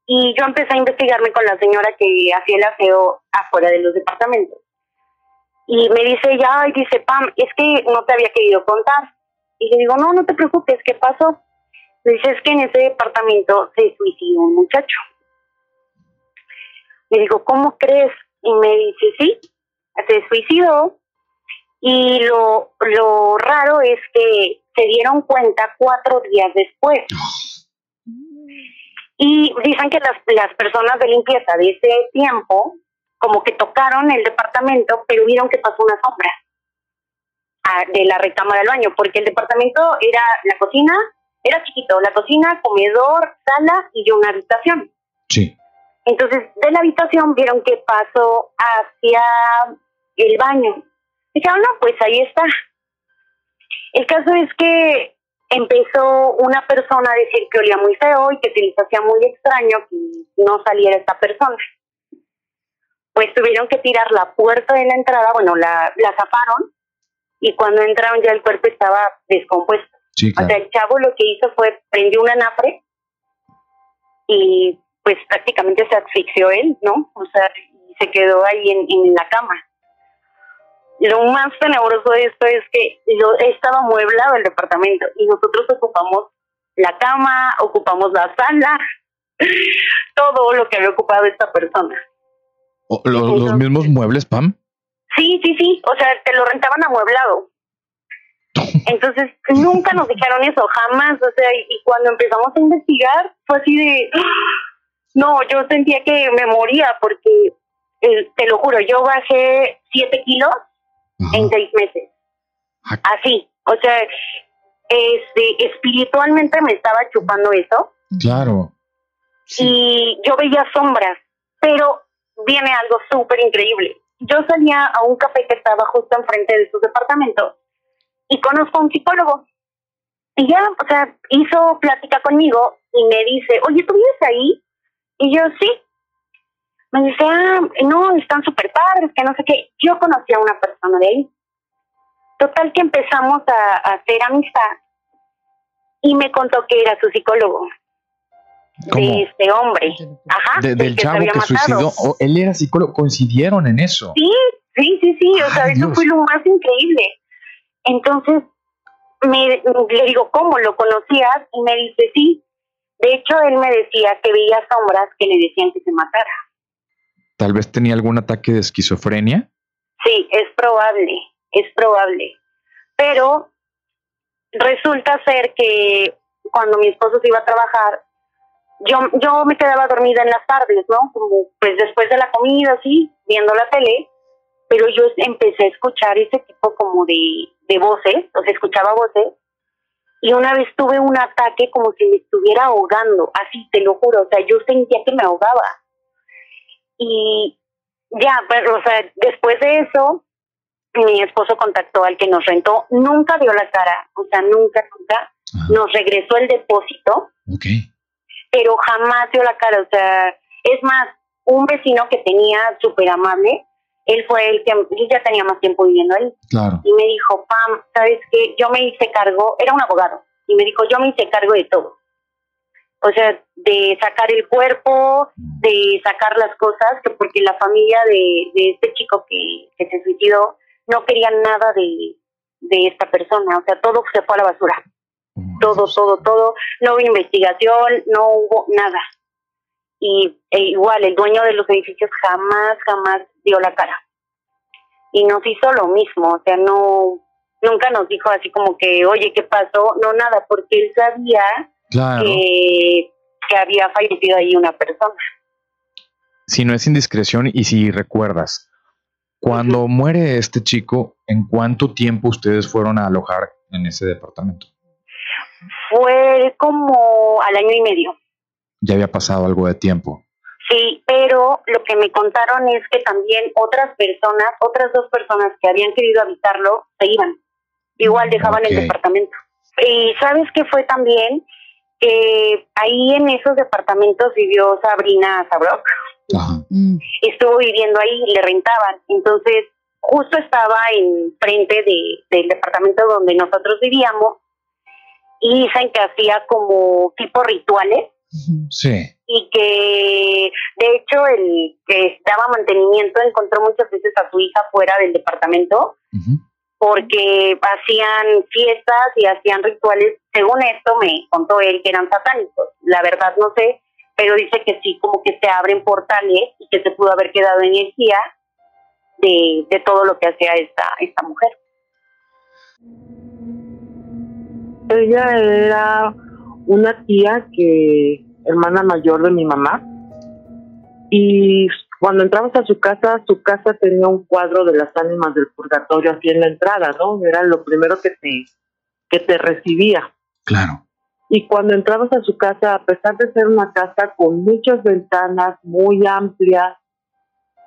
y yo empecé a investigarme con la señora que hacía el aseo afuera de los departamentos. Y me dice ya, y dice, Pam, es que no te había querido contar. Y le digo, no, no te preocupes, ¿qué pasó? Dice, es que en ese departamento se suicidó un muchacho. Le digo, ¿cómo crees? Y me dice, sí, se suicidó. Y lo, lo raro es que se dieron cuenta cuatro días después. Y dicen que las, las personas de limpieza de ese tiempo, como que tocaron el departamento, pero vieron que pasó una sombra ah, de la recámara del baño, porque el departamento era la cocina, era chiquito, la cocina, comedor, sala y una habitación. Sí. Entonces, de la habitación vieron que pasó hacia el baño. Dijeron, no, pues ahí está. El caso es que empezó una persona a decir que olía muy feo y que se les hacía muy extraño que no saliera esta persona. Pues tuvieron que tirar la puerta de la entrada, bueno, la, la zafaron y cuando entraron ya el cuerpo estaba descompuesto. O sea, el chavo lo que hizo fue prendió un anafre y pues prácticamente se asfixió él, ¿no? O sea, se quedó ahí en, en la cama. Lo más tenebroso de esto es que yo estaba mueblado el departamento y nosotros ocupamos la cama, ocupamos la sala, todo lo que había ocupado esta persona. ¿Los, mismos muebles, Pam? Sí, sí, sí. O sea, te lo rentaban amueblado. Entonces, nunca nos dijeron eso, jamás. O sea, y cuando empezamos a investigar, fue así de. No, yo sentía que me moría porque, eh, te lo juro, yo bajé siete kilos en seis meses. Ah. Así. O sea, este, espiritualmente me estaba chupando eso. Claro. Y yo veía sombras, pero viene algo súper increíble. Yo salía a un café que estaba justo enfrente de su departamento y conozco a un psicólogo. Y ya, o sea, hizo plática conmigo y me dice, oye, ¿tú vives ahí? Y yo, sí. Me dice, ah, no, están súper padres, que no sé qué. Yo conocí a una persona de ahí. Total que empezamos a, hacer amistad y me contó que era su psicólogo. De este hombre. Ajá. del chavo que suicidó. Oh, él era psicólogo. Coincidieron en eso. Sí, sí, sí, sí. O sea, eso fue lo más increíble. Entonces, me, le digo, ¿cómo lo conocías? Y me dice, sí. De hecho, él me decía que veía sombras que le decían que se matara. Tal vez tenía algún ataque de esquizofrenia. Sí, es probable es probable. Pero resulta ser que cuando mi esposo se iba a trabajar, yo, yo me quedaba dormida en las tardes, ¿no? Como pues después de la comida, así, viendo la tele, pero yo empecé a escuchar ese tipo como de, de voces, o sea, escuchaba voces, y una vez tuve un ataque como si me estuviera ahogando, así, te lo juro, o sea, yo sentía que me ahogaba. Y ya, pero, o sea, después de eso, mi esposo contactó al que nos rentó, nunca dio la cara, o sea, nunca, nunca, nos regresó el depósito, pero jamás dio la cara, o sea, es más, un vecino que tenía súper amable, él fue el que, yo ya tenía más tiempo viviendo ahí, y me dijo, Pam, ¿sabes qué? Yo me hice cargo, era un abogado, y me dijo, yo me hice cargo de todo. O sea, de sacar el cuerpo, de sacar las cosas, que porque la familia de, de este chico que, que se suicidó, no querían nada de, de esta persona, o sea, todo se fue a la basura. Todo, todo, todo. No hubo investigación, no hubo nada. Y e igual, el dueño de los edificios jamás, jamás dio la cara. Y nos hizo lo mismo, o sea, no, nunca nos dijo así como que, oye, ¿qué pasó? No, nada, porque él sabía que, que había fallecido ahí una persona. Si no es indiscreción y si recuerdas, cuando muere este chico, ¿en cuánto tiempo ustedes fueron a alojar en ese departamento? Fue como al año y medio. Ya había pasado algo de tiempo. Sí, pero lo que me contaron es que también otras personas, otras dos personas que habían querido habitarlo, se iban. Igual dejaban el departamento. Y sabes qué fue también que ahí en esos departamentos vivió Sabrina Sabrok. Mm. Estuvo viviendo ahí, le rentaban. Entonces, justo estaba en frente de, del departamento donde nosotros vivíamos y dicen que hacía como tipo rituales. Sí. Y que, de hecho, el que daba mantenimiento encontró muchas veces a su hija fuera del departamento porque hacían fiestas y hacían rituales. Según esto, me contó él que eran satánicos. La verdad no sé, pero dice que sí, como que se abren portales y que se pudo haber quedado energía de, de todo lo que hacía esta, esta mujer. Ella era una tía que, hermana mayor de mi mamá, y cuando entramos a su casa, su casa tenía un cuadro de las ánimas del purgatorio aquí en la entrada, ¿no? Era lo primero que te, que te recibía. Claro. Y cuando entrabas a su casa, a pesar de ser una casa con muchas ventanas, muy amplia,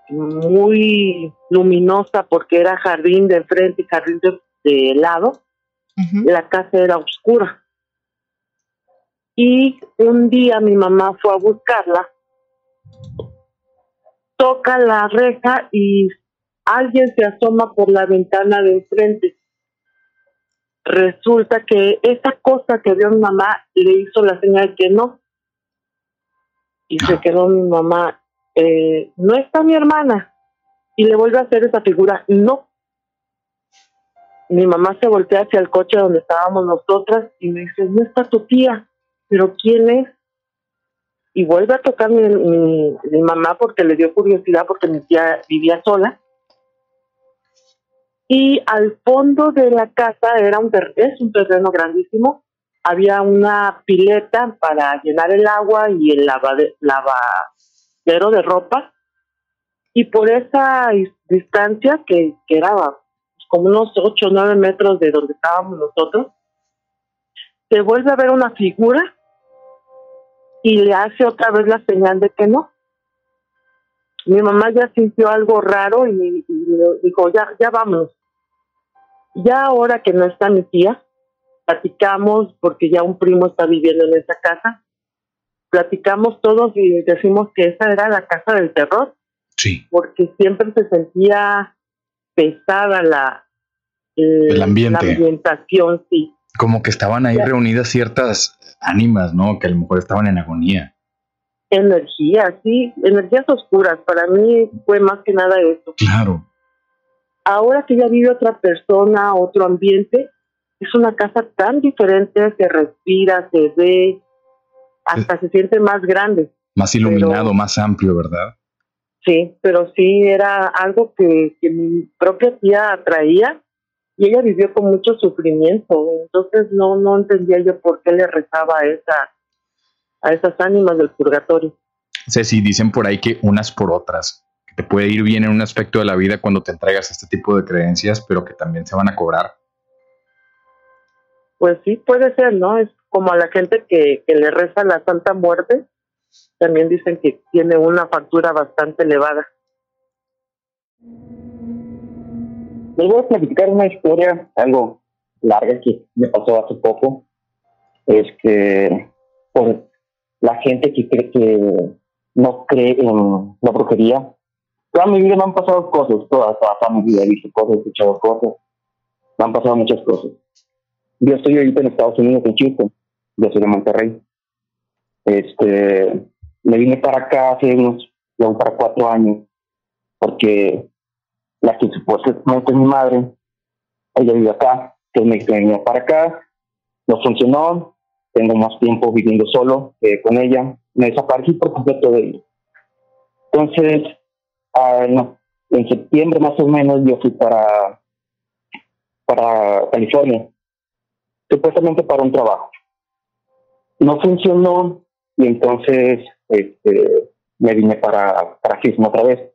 muy luminosa, porque era jardín de frente y jardín de, lado, la casa era oscura. Y un día mi mamá fue a buscarla, toca la reja y alguien se asoma por la ventana de enfrente resulta que esa cosa que vio mi mamá le hizo la señal que no. Y se quedó mi mamá, eh, no está mi hermana. Y le vuelve a hacer esa figura, no. Mi mamá se voltea hacia el coche donde estábamos nosotras y me dice, no está tu tía, pero ¿quién es? Y vuelve a tocar mi, mi mamá porque le dio curiosidad porque mi tía vivía sola y al fondo de la casa era un es un terreno grandísimo. Había una pileta para llenar el agua y el lavadero de ropa. Y por esa distancia, que, que era como unos 8 o 9 metros de donde estábamos nosotros, se vuelve a ver una figura y le hace otra vez la señal de que no. mi mamá ya sintió algo raro y, dijo, ya, ya vamos. Ya ahora que no está mi tía, platicamos, porque ya un primo está viviendo en esa casa, platicamos todos y decimos que esa era la casa del terror. Sí. Porque siempre se sentía pesada la, eh, el ambiente. la ambientación, sí. Como que estaban ahí reunidas ciertas ánimas, ¿no? Que a lo mejor estaban en agonía. Energías, sí, energías oscuras. Para mí fue más que nada eso. Claro. Ahora que ya vive otra persona, otro ambiente, es una casa tan diferente, se respira, se ve, hasta se siente más grande. Más iluminado, más amplio, ¿verdad? Sí, pero sí era algo que, que mi propia tía atraía y ella vivió con mucho sufrimiento, entonces no no entendía yo por qué le rezaba a esa a esas ánimas del purgatorio. Ceci, dicen por ahí que unas por otras, que te puede ir bien en un aspecto de la vida cuando te entregas a este tipo de creencias, pero que también se van a cobrar. Pues sí, puede ser, ¿no? Es como a la gente que, que le reza la Santa Muerte, también dicen que tiene una factura bastante elevada. Les voy a platicar una historia, algo larga que me pasó hace poco. Es que por la gente que cree que no cree en la brujería, toda mi vida me han pasado cosas, toda, toda, mi vida he visto cosas, he escuchado cosas, me han pasado muchas cosas. Yo estoy ahorita en Estados Unidos, en Houston, yo soy de Monterrey. Este, me vine para acá hace unos, ya para cuatro años, porque la que supuestamente es mi madre, ella vive acá, entonces me venía para acá, no funcionó, tengo más tiempo viviendo solo con ella, me desaparecí por completo de ella. Entonces, ah, en septiembre más o menos yo fui para, para California, supuestamente para un trabajo. No funcionó y entonces este, me vine para, para otra vez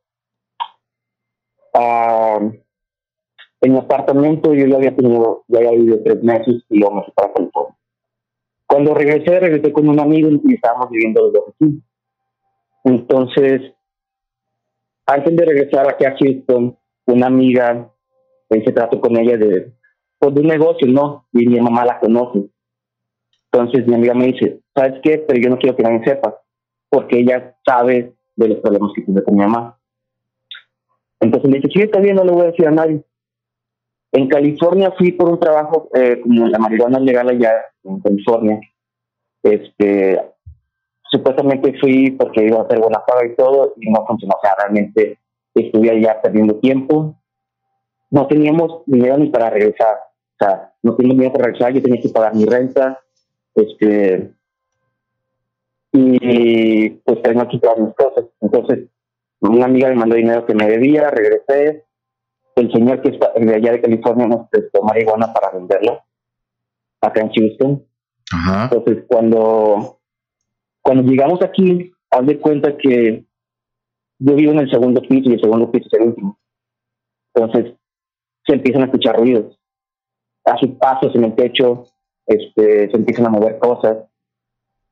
en mi apartamento yo ya había tenido, ya había vivido tres meses y yo me fui para California. Cuando regresé, regresé con un amigo y estábamos viviendo los dos aquí. Entonces, antes de regresar aquí a Houston, una amiga, hice trato con ella de, pues, de un negocio, ¿no? Y mi mamá la conoce. Entonces mi amiga me dice, ¿sabes qué? Pero yo no quiero que nadie sepa, porque ella sabe de los problemas que tuve con mi mamá. Entonces le dije, sí, está bien, no le voy a decir a nadie. En California fui por un trabajo, eh, como la marihuana legal allá en California. Este, supuestamente fui porque iba a hacer buena paga y todo, y no funcionó. O sea, realmente estuve allá perdiendo tiempo. No teníamos dinero ni para regresar. O sea, no teníamos dinero para regresar, yo tenía que pagar mi renta. Este, y pues tengo que pagar mis cosas. Entonces, una amiga me mandó dinero que me debía, regresé. El señor que está de allá de California nos prestó marihuana para venderlo acá en Houston. Entonces, cuando, cuando llegamos aquí, haz de cuenta que yo vivo en el segundo piso y el segundo piso es el último. Entonces, se empiezan a escuchar ruidos. Hace pasos en el techo, este, se empiezan a mover cosas.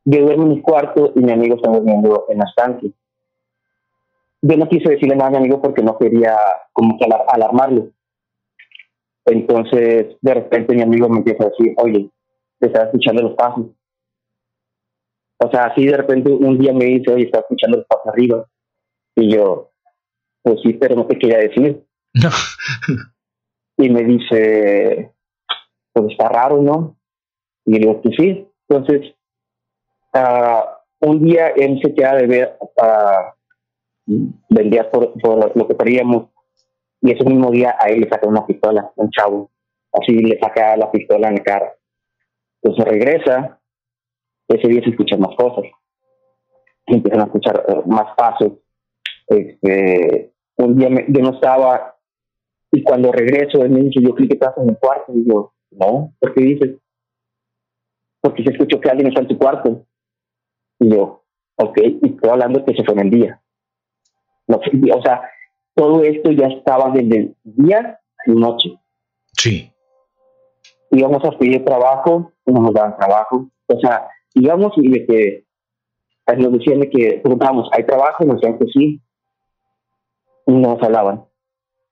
Yo duermo en mi cuarto y mi amigo está durmiendo en la estancia yo no quise decirle nada a mi amigo porque no quería como que alarmarlo. Entonces, de repente mi amigo me empieza a decir, oye, te estás escuchando los pasos. O sea, así de repente un día me dice, oye, estás escuchando los pasos arriba. Y yo, pues sí, pero no te quería decir. y me dice, pues está raro, ¿no? Y le digo, pues sí. Entonces, uh, un día él se queda de ver a vendía por, por lo que queríamos y ese mismo día a él le saca una pistola, un chavo, así le saca la pistola en la cara. Entonces regresa, ese día se escuchan más cosas, se empiezan a escuchar eh, más pasos. Este, un día yo no estaba y cuando regreso él me dice, yo creo que estás en el cuarto y yo, no, ¿por qué dices? Porque se escuchó que alguien está en tu cuarto. Y yo, ok, y estoy hablando que se fue en el día. No, o sea, todo esto ya estaba desde día y noche. Sí. Íbamos a pedir trabajo, no nos daban trabajo. O sea, íbamos y de que nos decían que preguntábamos, ¿hay trabajo? Nos decían que sí. y nos hablaban.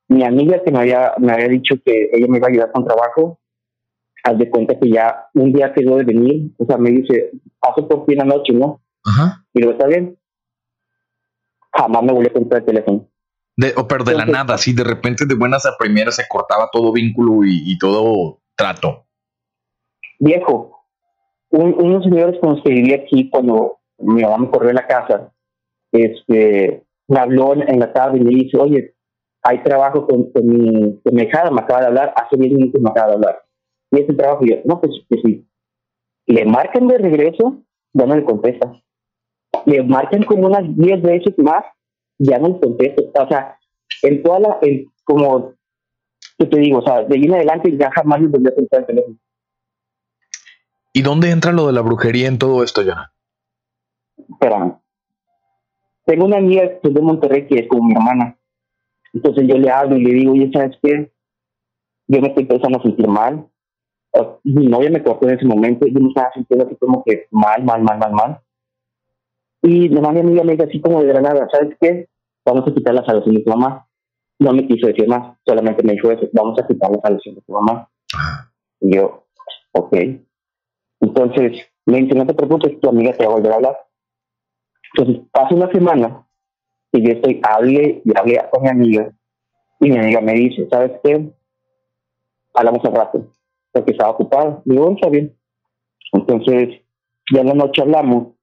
Mi amiga que me había, me había dicho que ella me iba a ayudar con trabajo, haz de cuenta que ya un día quedó de venir, o sea, me dice, paso por ti en la noche, ¿no? Ajá. Y luego está bien. Jamás me volvió a contar el teléfono. De, o pero de la nada, así de repente de buenas a primeras se cortaba todo vínculo y, todo trato. Viejo, unos señores con los que vivía aquí cuando mi mamá me corrió a la casa, este, me habló en la tarde y me dice, oye, hay trabajo con, mi, con mi hija, me acaba de hablar, hace 10 minutos me acaba de hablar. Y ese trabajo, y yo, no, pues, pues sí. Le marcan de regreso, ya no le contesta. Le marcan como unas 10 veces más, ya no le contesta. O sea, en toda la, en, como, ¿qué te digo? O sea, de ahí en adelante ya jamás le volví a contestar el teléfono. ¿Y dónde entra lo de la brujería en todo esto, ya? Espérame. Tengo una amiga de Monterrey que es como mi hermana. Entonces yo le hablo y le digo, oye, ¿sabes qué? Yo me estoy empezando a sentir mal. Mi novia me cortó en ese momento y yo me estaba sintiendo así como que mal, mal, mal, mal, mal. Y la mi amiga me dice así como de granada, ¿sabes qué? Vamos a quitar la salvación de tu mamá. No me quiso decir más, solamente me dijo eso, vamos a quitar la salvación de tu mamá. Y yo, ok. Entonces, me dice, no te preocupes, tu amiga te va a volver a hablar. Entonces, pasa una semana y yo estoy, hablé y hablé con mi amiga y mi amiga me dice, ¿sabes qué? Hablamos al rato, porque estaba ocupado. Digo, está bien. Entonces, ya en la noche hablamos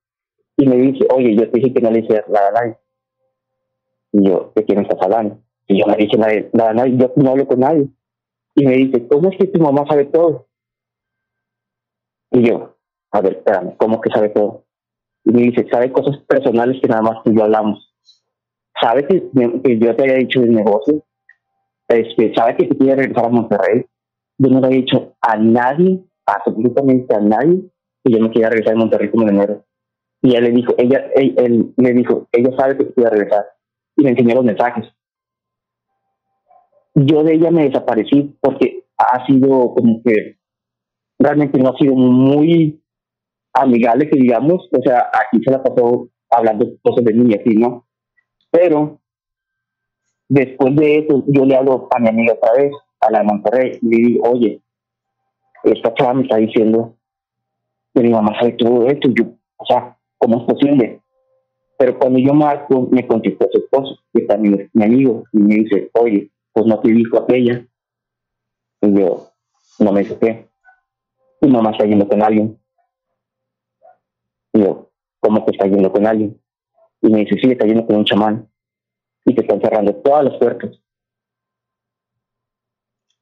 y me dice, oye, yo te dije que no le hice nada a nadie. Y yo, ¿de quién estás hablando? Y yo me dije nada nadie, yo no hablo con nadie. Y me dice, ¿cómo es que tu mamá sabe todo? Y yo, a ver, espérame, ¿cómo que sabe todo? Y me dice, sabe cosas personales que nada más tú y yo hablamos. Sabe que, yo te había dicho del negocio. Este, sabe que te quiere regresar a Monterrey. Yo no le había dicho a nadie, absolutamente a nadie, que yo me quería regresar a Monterrey como enero. Y ella le dijo, ella, él, me dijo, ella sabe que te quiere regresar. Y me enseñó los mensajes. Yo de ella me desaparecí porque ha sido como que realmente no ha sido muy amigable que digamos, o sea, aquí se la pasó hablando cosas de mí así, ¿no? Pero después de eso, yo le hablo a mi amiga otra vez, a la de Monterrey, y le digo, oye, esta chava me está diciendo que mi mamá sabe todo esto, yo, o sea, ¿cómo es posible? Pero cuando yo marco, me contestó su esposo, que también es mi amigo, y me dice, oye, pues no te dijo aquella. Y yo, no me dice qué. Mi mamá está yendo con alguien. Y yo, ¿cómo que está yendo con alguien? Y me dice, sí, está yendo con un chamán. Y te están cerrando todas las puertas.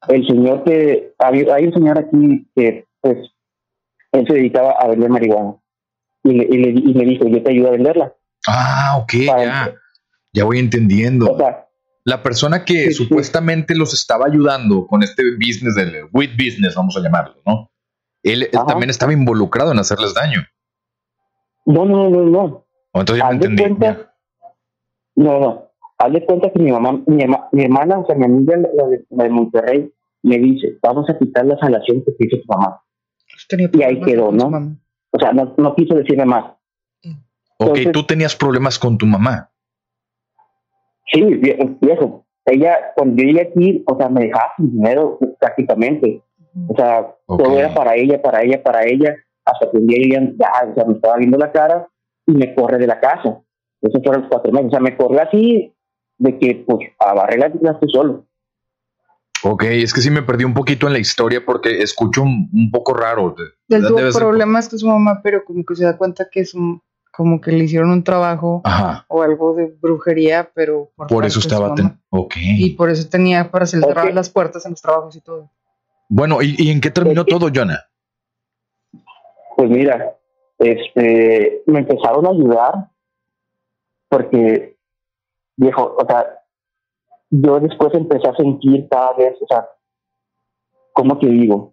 El señor que, hay un señor aquí que, pues, él se dedicaba a vender marihuana. Y, le, y, me dijo, yo te ayudo a venderla. Ah, ok, ya. Ya voy entendiendo. la persona que supuestamente los estaba ayudando con este business del weed business, vamos a llamarlo, ¿no? él también estaba involucrado en hacerles daño. No, no, no, no. entonces ya entendí. Cuenta, no, no. Haz de cuenta que mi mamá, mi, mi hermana, o sea, mi amiga la de, Monterrey, me dice, vamos a quitar la salación que hizo tu mamá. Y ahí quedó, ¿no? O sea, no, no quiso decirme más. ok, tú tenías problemas con tu mamá. Sí, viejo. Ella, cuando yo llegué aquí, o sea, me dejaba sin dinero prácticamente. O sea, todo era para ella, para ella, para ella hasta que un día ella ya, o sea, me estaba viendo la cara y me corre de la casa. Esos fueron los cuatro meses. O sea, me corre así de que, pues, a barrer la estoy solo. Ok, es que sí me perdí un poquito en la historia porque escucho un, poco raro. Él tuvo problemas con su mamá, pero como que se da cuenta que es un, como que le hicieron un trabajo o algo de brujería, pero por, eso estaba. Ok. Y por eso tenía para cerrar las puertas en los trabajos y todo. Bueno, ¿y, y en qué terminó todo, Jonah? Pues mira, este, me empezaron a ayudar porque, viejo, o sea, yo después empecé a sentir cada vez, o sea, ¿cómo te digo?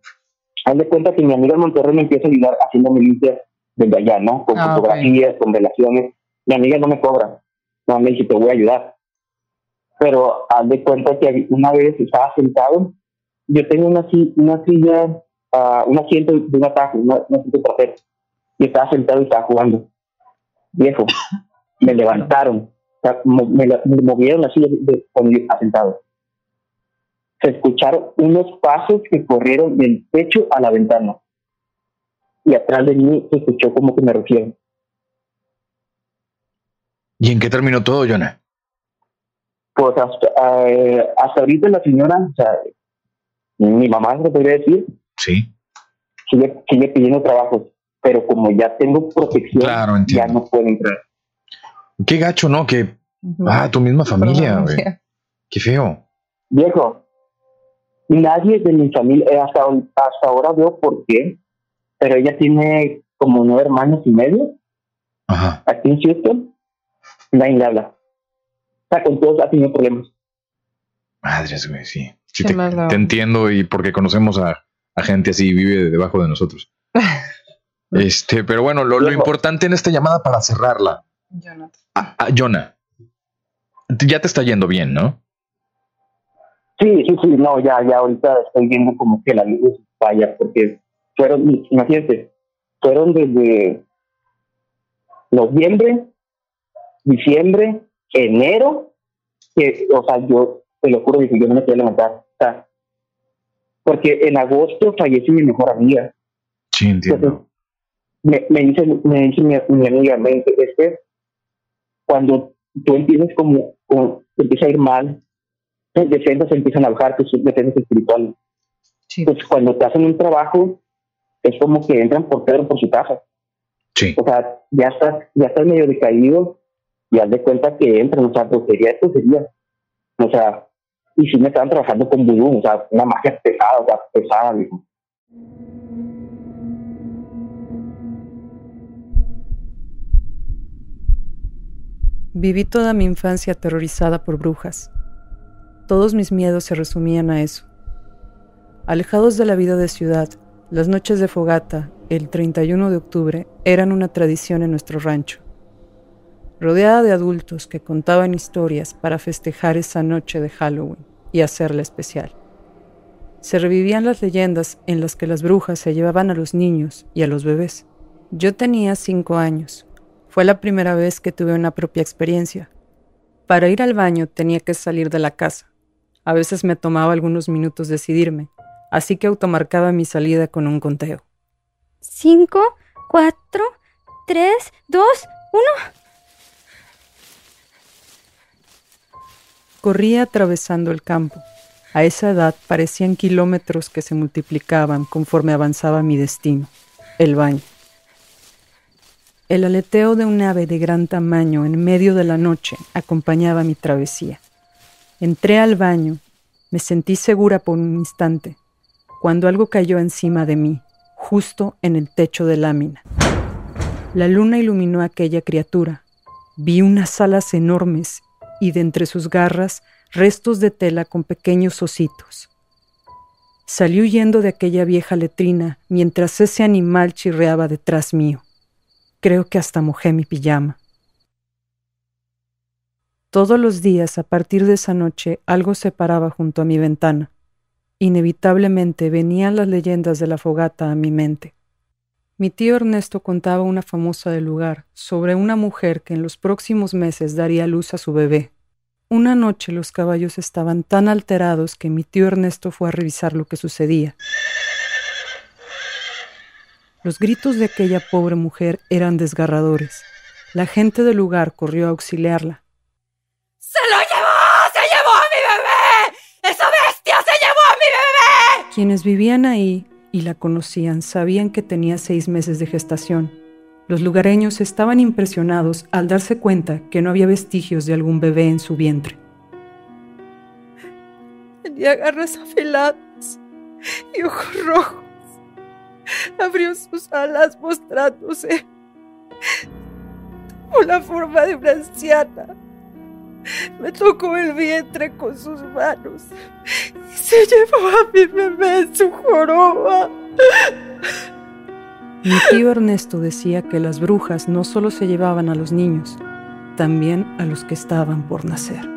Haz de cuenta que mi amiga en Monterrey me empieza a ayudar haciendo mi limpias desde allá, ¿no? Con ah, fotografías, con relaciones. Mi amiga no me cobra. No me dice, te voy a ayudar. Pero haz de cuenta que una vez estaba sentado, yo tengo una, una silla un asiento de un ataque, un asiento trasero. Y estaba sentado y estaba jugando. Viejo, me levantaron. Me, movieron así de, cuando yo asentado. Se escucharon unos pasos que corrieron del techo a la ventana. Y atrás de mí se escuchó como que me rugieron. ¿Y en qué terminó todo, Jonah? Pues hasta, eh, hasta ahorita la señora, o sea, mi mamá se podría decir. Sí. Sigue, sigue pidiendo trabajos, pero como ya tengo protección, ya no puedo entrar. Qué gacho, ¿no? Que. Ah, tu misma familia, güey. Qué feo. Viejo, nadie de mi familia, eh, hasta, hasta ahora veo por qué, pero ella tiene como nueve hermanos y medio. Ajá. Aquí en Houston, nadie le habla. O sea, con todos ha tenido problemas. Madres, güey, sí. sí te, entiendo y porque conocemos a, gente así, vive debajo de nosotros. este, pero bueno, lo importante en esta llamada para cerrarla Jonah. Ah, ah, Jonah, ya te está yendo bien, ¿no? Sí, sí, sí, no, ya, ya ahorita estoy viendo como que la luz falla, porque fueron, imagínate, fueron desde noviembre, diciembre, enero, que, o sea, yo te lo juro que yo no me quiero levantar. O sea, porque en agosto falleció mi mejor amiga. Sí, entiendo. me, me dice, me dice mi, mi amiga, me dice, es que cuando tú empiezas como, como empieza a ir mal, tus defensas empiezan a bajar, tus defensas espirituales. Pues cuando te hacen un trabajo, es como que entran por Pedro por su casa. Sí. O sea, ya estás, ya estás medio decaído y haz de cuenta que entran, o sea, sería esto sería. O sea, y si me estaban trabajando con vudú, o sea, una magia pesada, o sea, pesada, dijo. Viví toda mi infancia aterrorizada por brujas. Todos mis miedos se resumían a eso. Alejados de la vida de ciudad, las noches de fogata, el 31 de octubre, eran una tradición en nuestro rancho. Rodeada de adultos que contaban historias para festejar esa noche de Halloween y hacerla especial. Se revivían las leyendas en las que las brujas se llevaban a los niños y a los bebés. Yo tenía cinco años fue la primera vez que tuve una propia experiencia. Para ir al baño tenía que salir de la casa. A veces me tomaba algunos minutos decidirme, así que automarcaba mi salida con un conteo. Cinco, cuatro, tres, dos, uno. Corría atravesando el campo. A esa edad parecían kilómetros que se multiplicaban conforme avanzaba mi destino, el baño. El aleteo de un ave de gran tamaño en medio de la noche acompañaba mi travesía. Entré al baño, me sentí segura por un instante, cuando algo cayó encima de mí, justo en el techo de lámina. La luna iluminó aquella criatura. Vi unas alas enormes y de entre sus garras restos de tela con pequeños ositos. Salí huyendo de aquella vieja letrina mientras ese animal chirreaba detrás mío. Creo que hasta mojé mi pijama. Todos los días a partir de esa noche algo se paraba junto a mi ventana. Inevitablemente venían las leyendas de la fogata a mi mente. Mi tío Ernesto contaba una famosa del lugar sobre una mujer que en los próximos meses daría luz a su bebé. Una noche los caballos estaban tan alterados que mi tío Ernesto fue a revisar lo que sucedía. Los gritos de aquella pobre mujer eran desgarradores. La gente del lugar corrió a auxiliarla. ¡Se lo llevó! ¡Se llevó a mi bebé! ¡Esa bestia se llevó a mi bebé! Quienes vivían ahí y la conocían sabían que tenía seis meses de gestación. Los lugareños estaban impresionados al darse cuenta que no había vestigios de algún bebé en su vientre. Tenía garras afiladas y ojos rojos abrió sus alas mostrándose con la forma de una anciana. Me tocó el vientre con sus manos y se llevó a mi bebé en su joroba. Mi tío Ernesto decía que las brujas no solo se llevaban a los niños, también a los que estaban por nacer.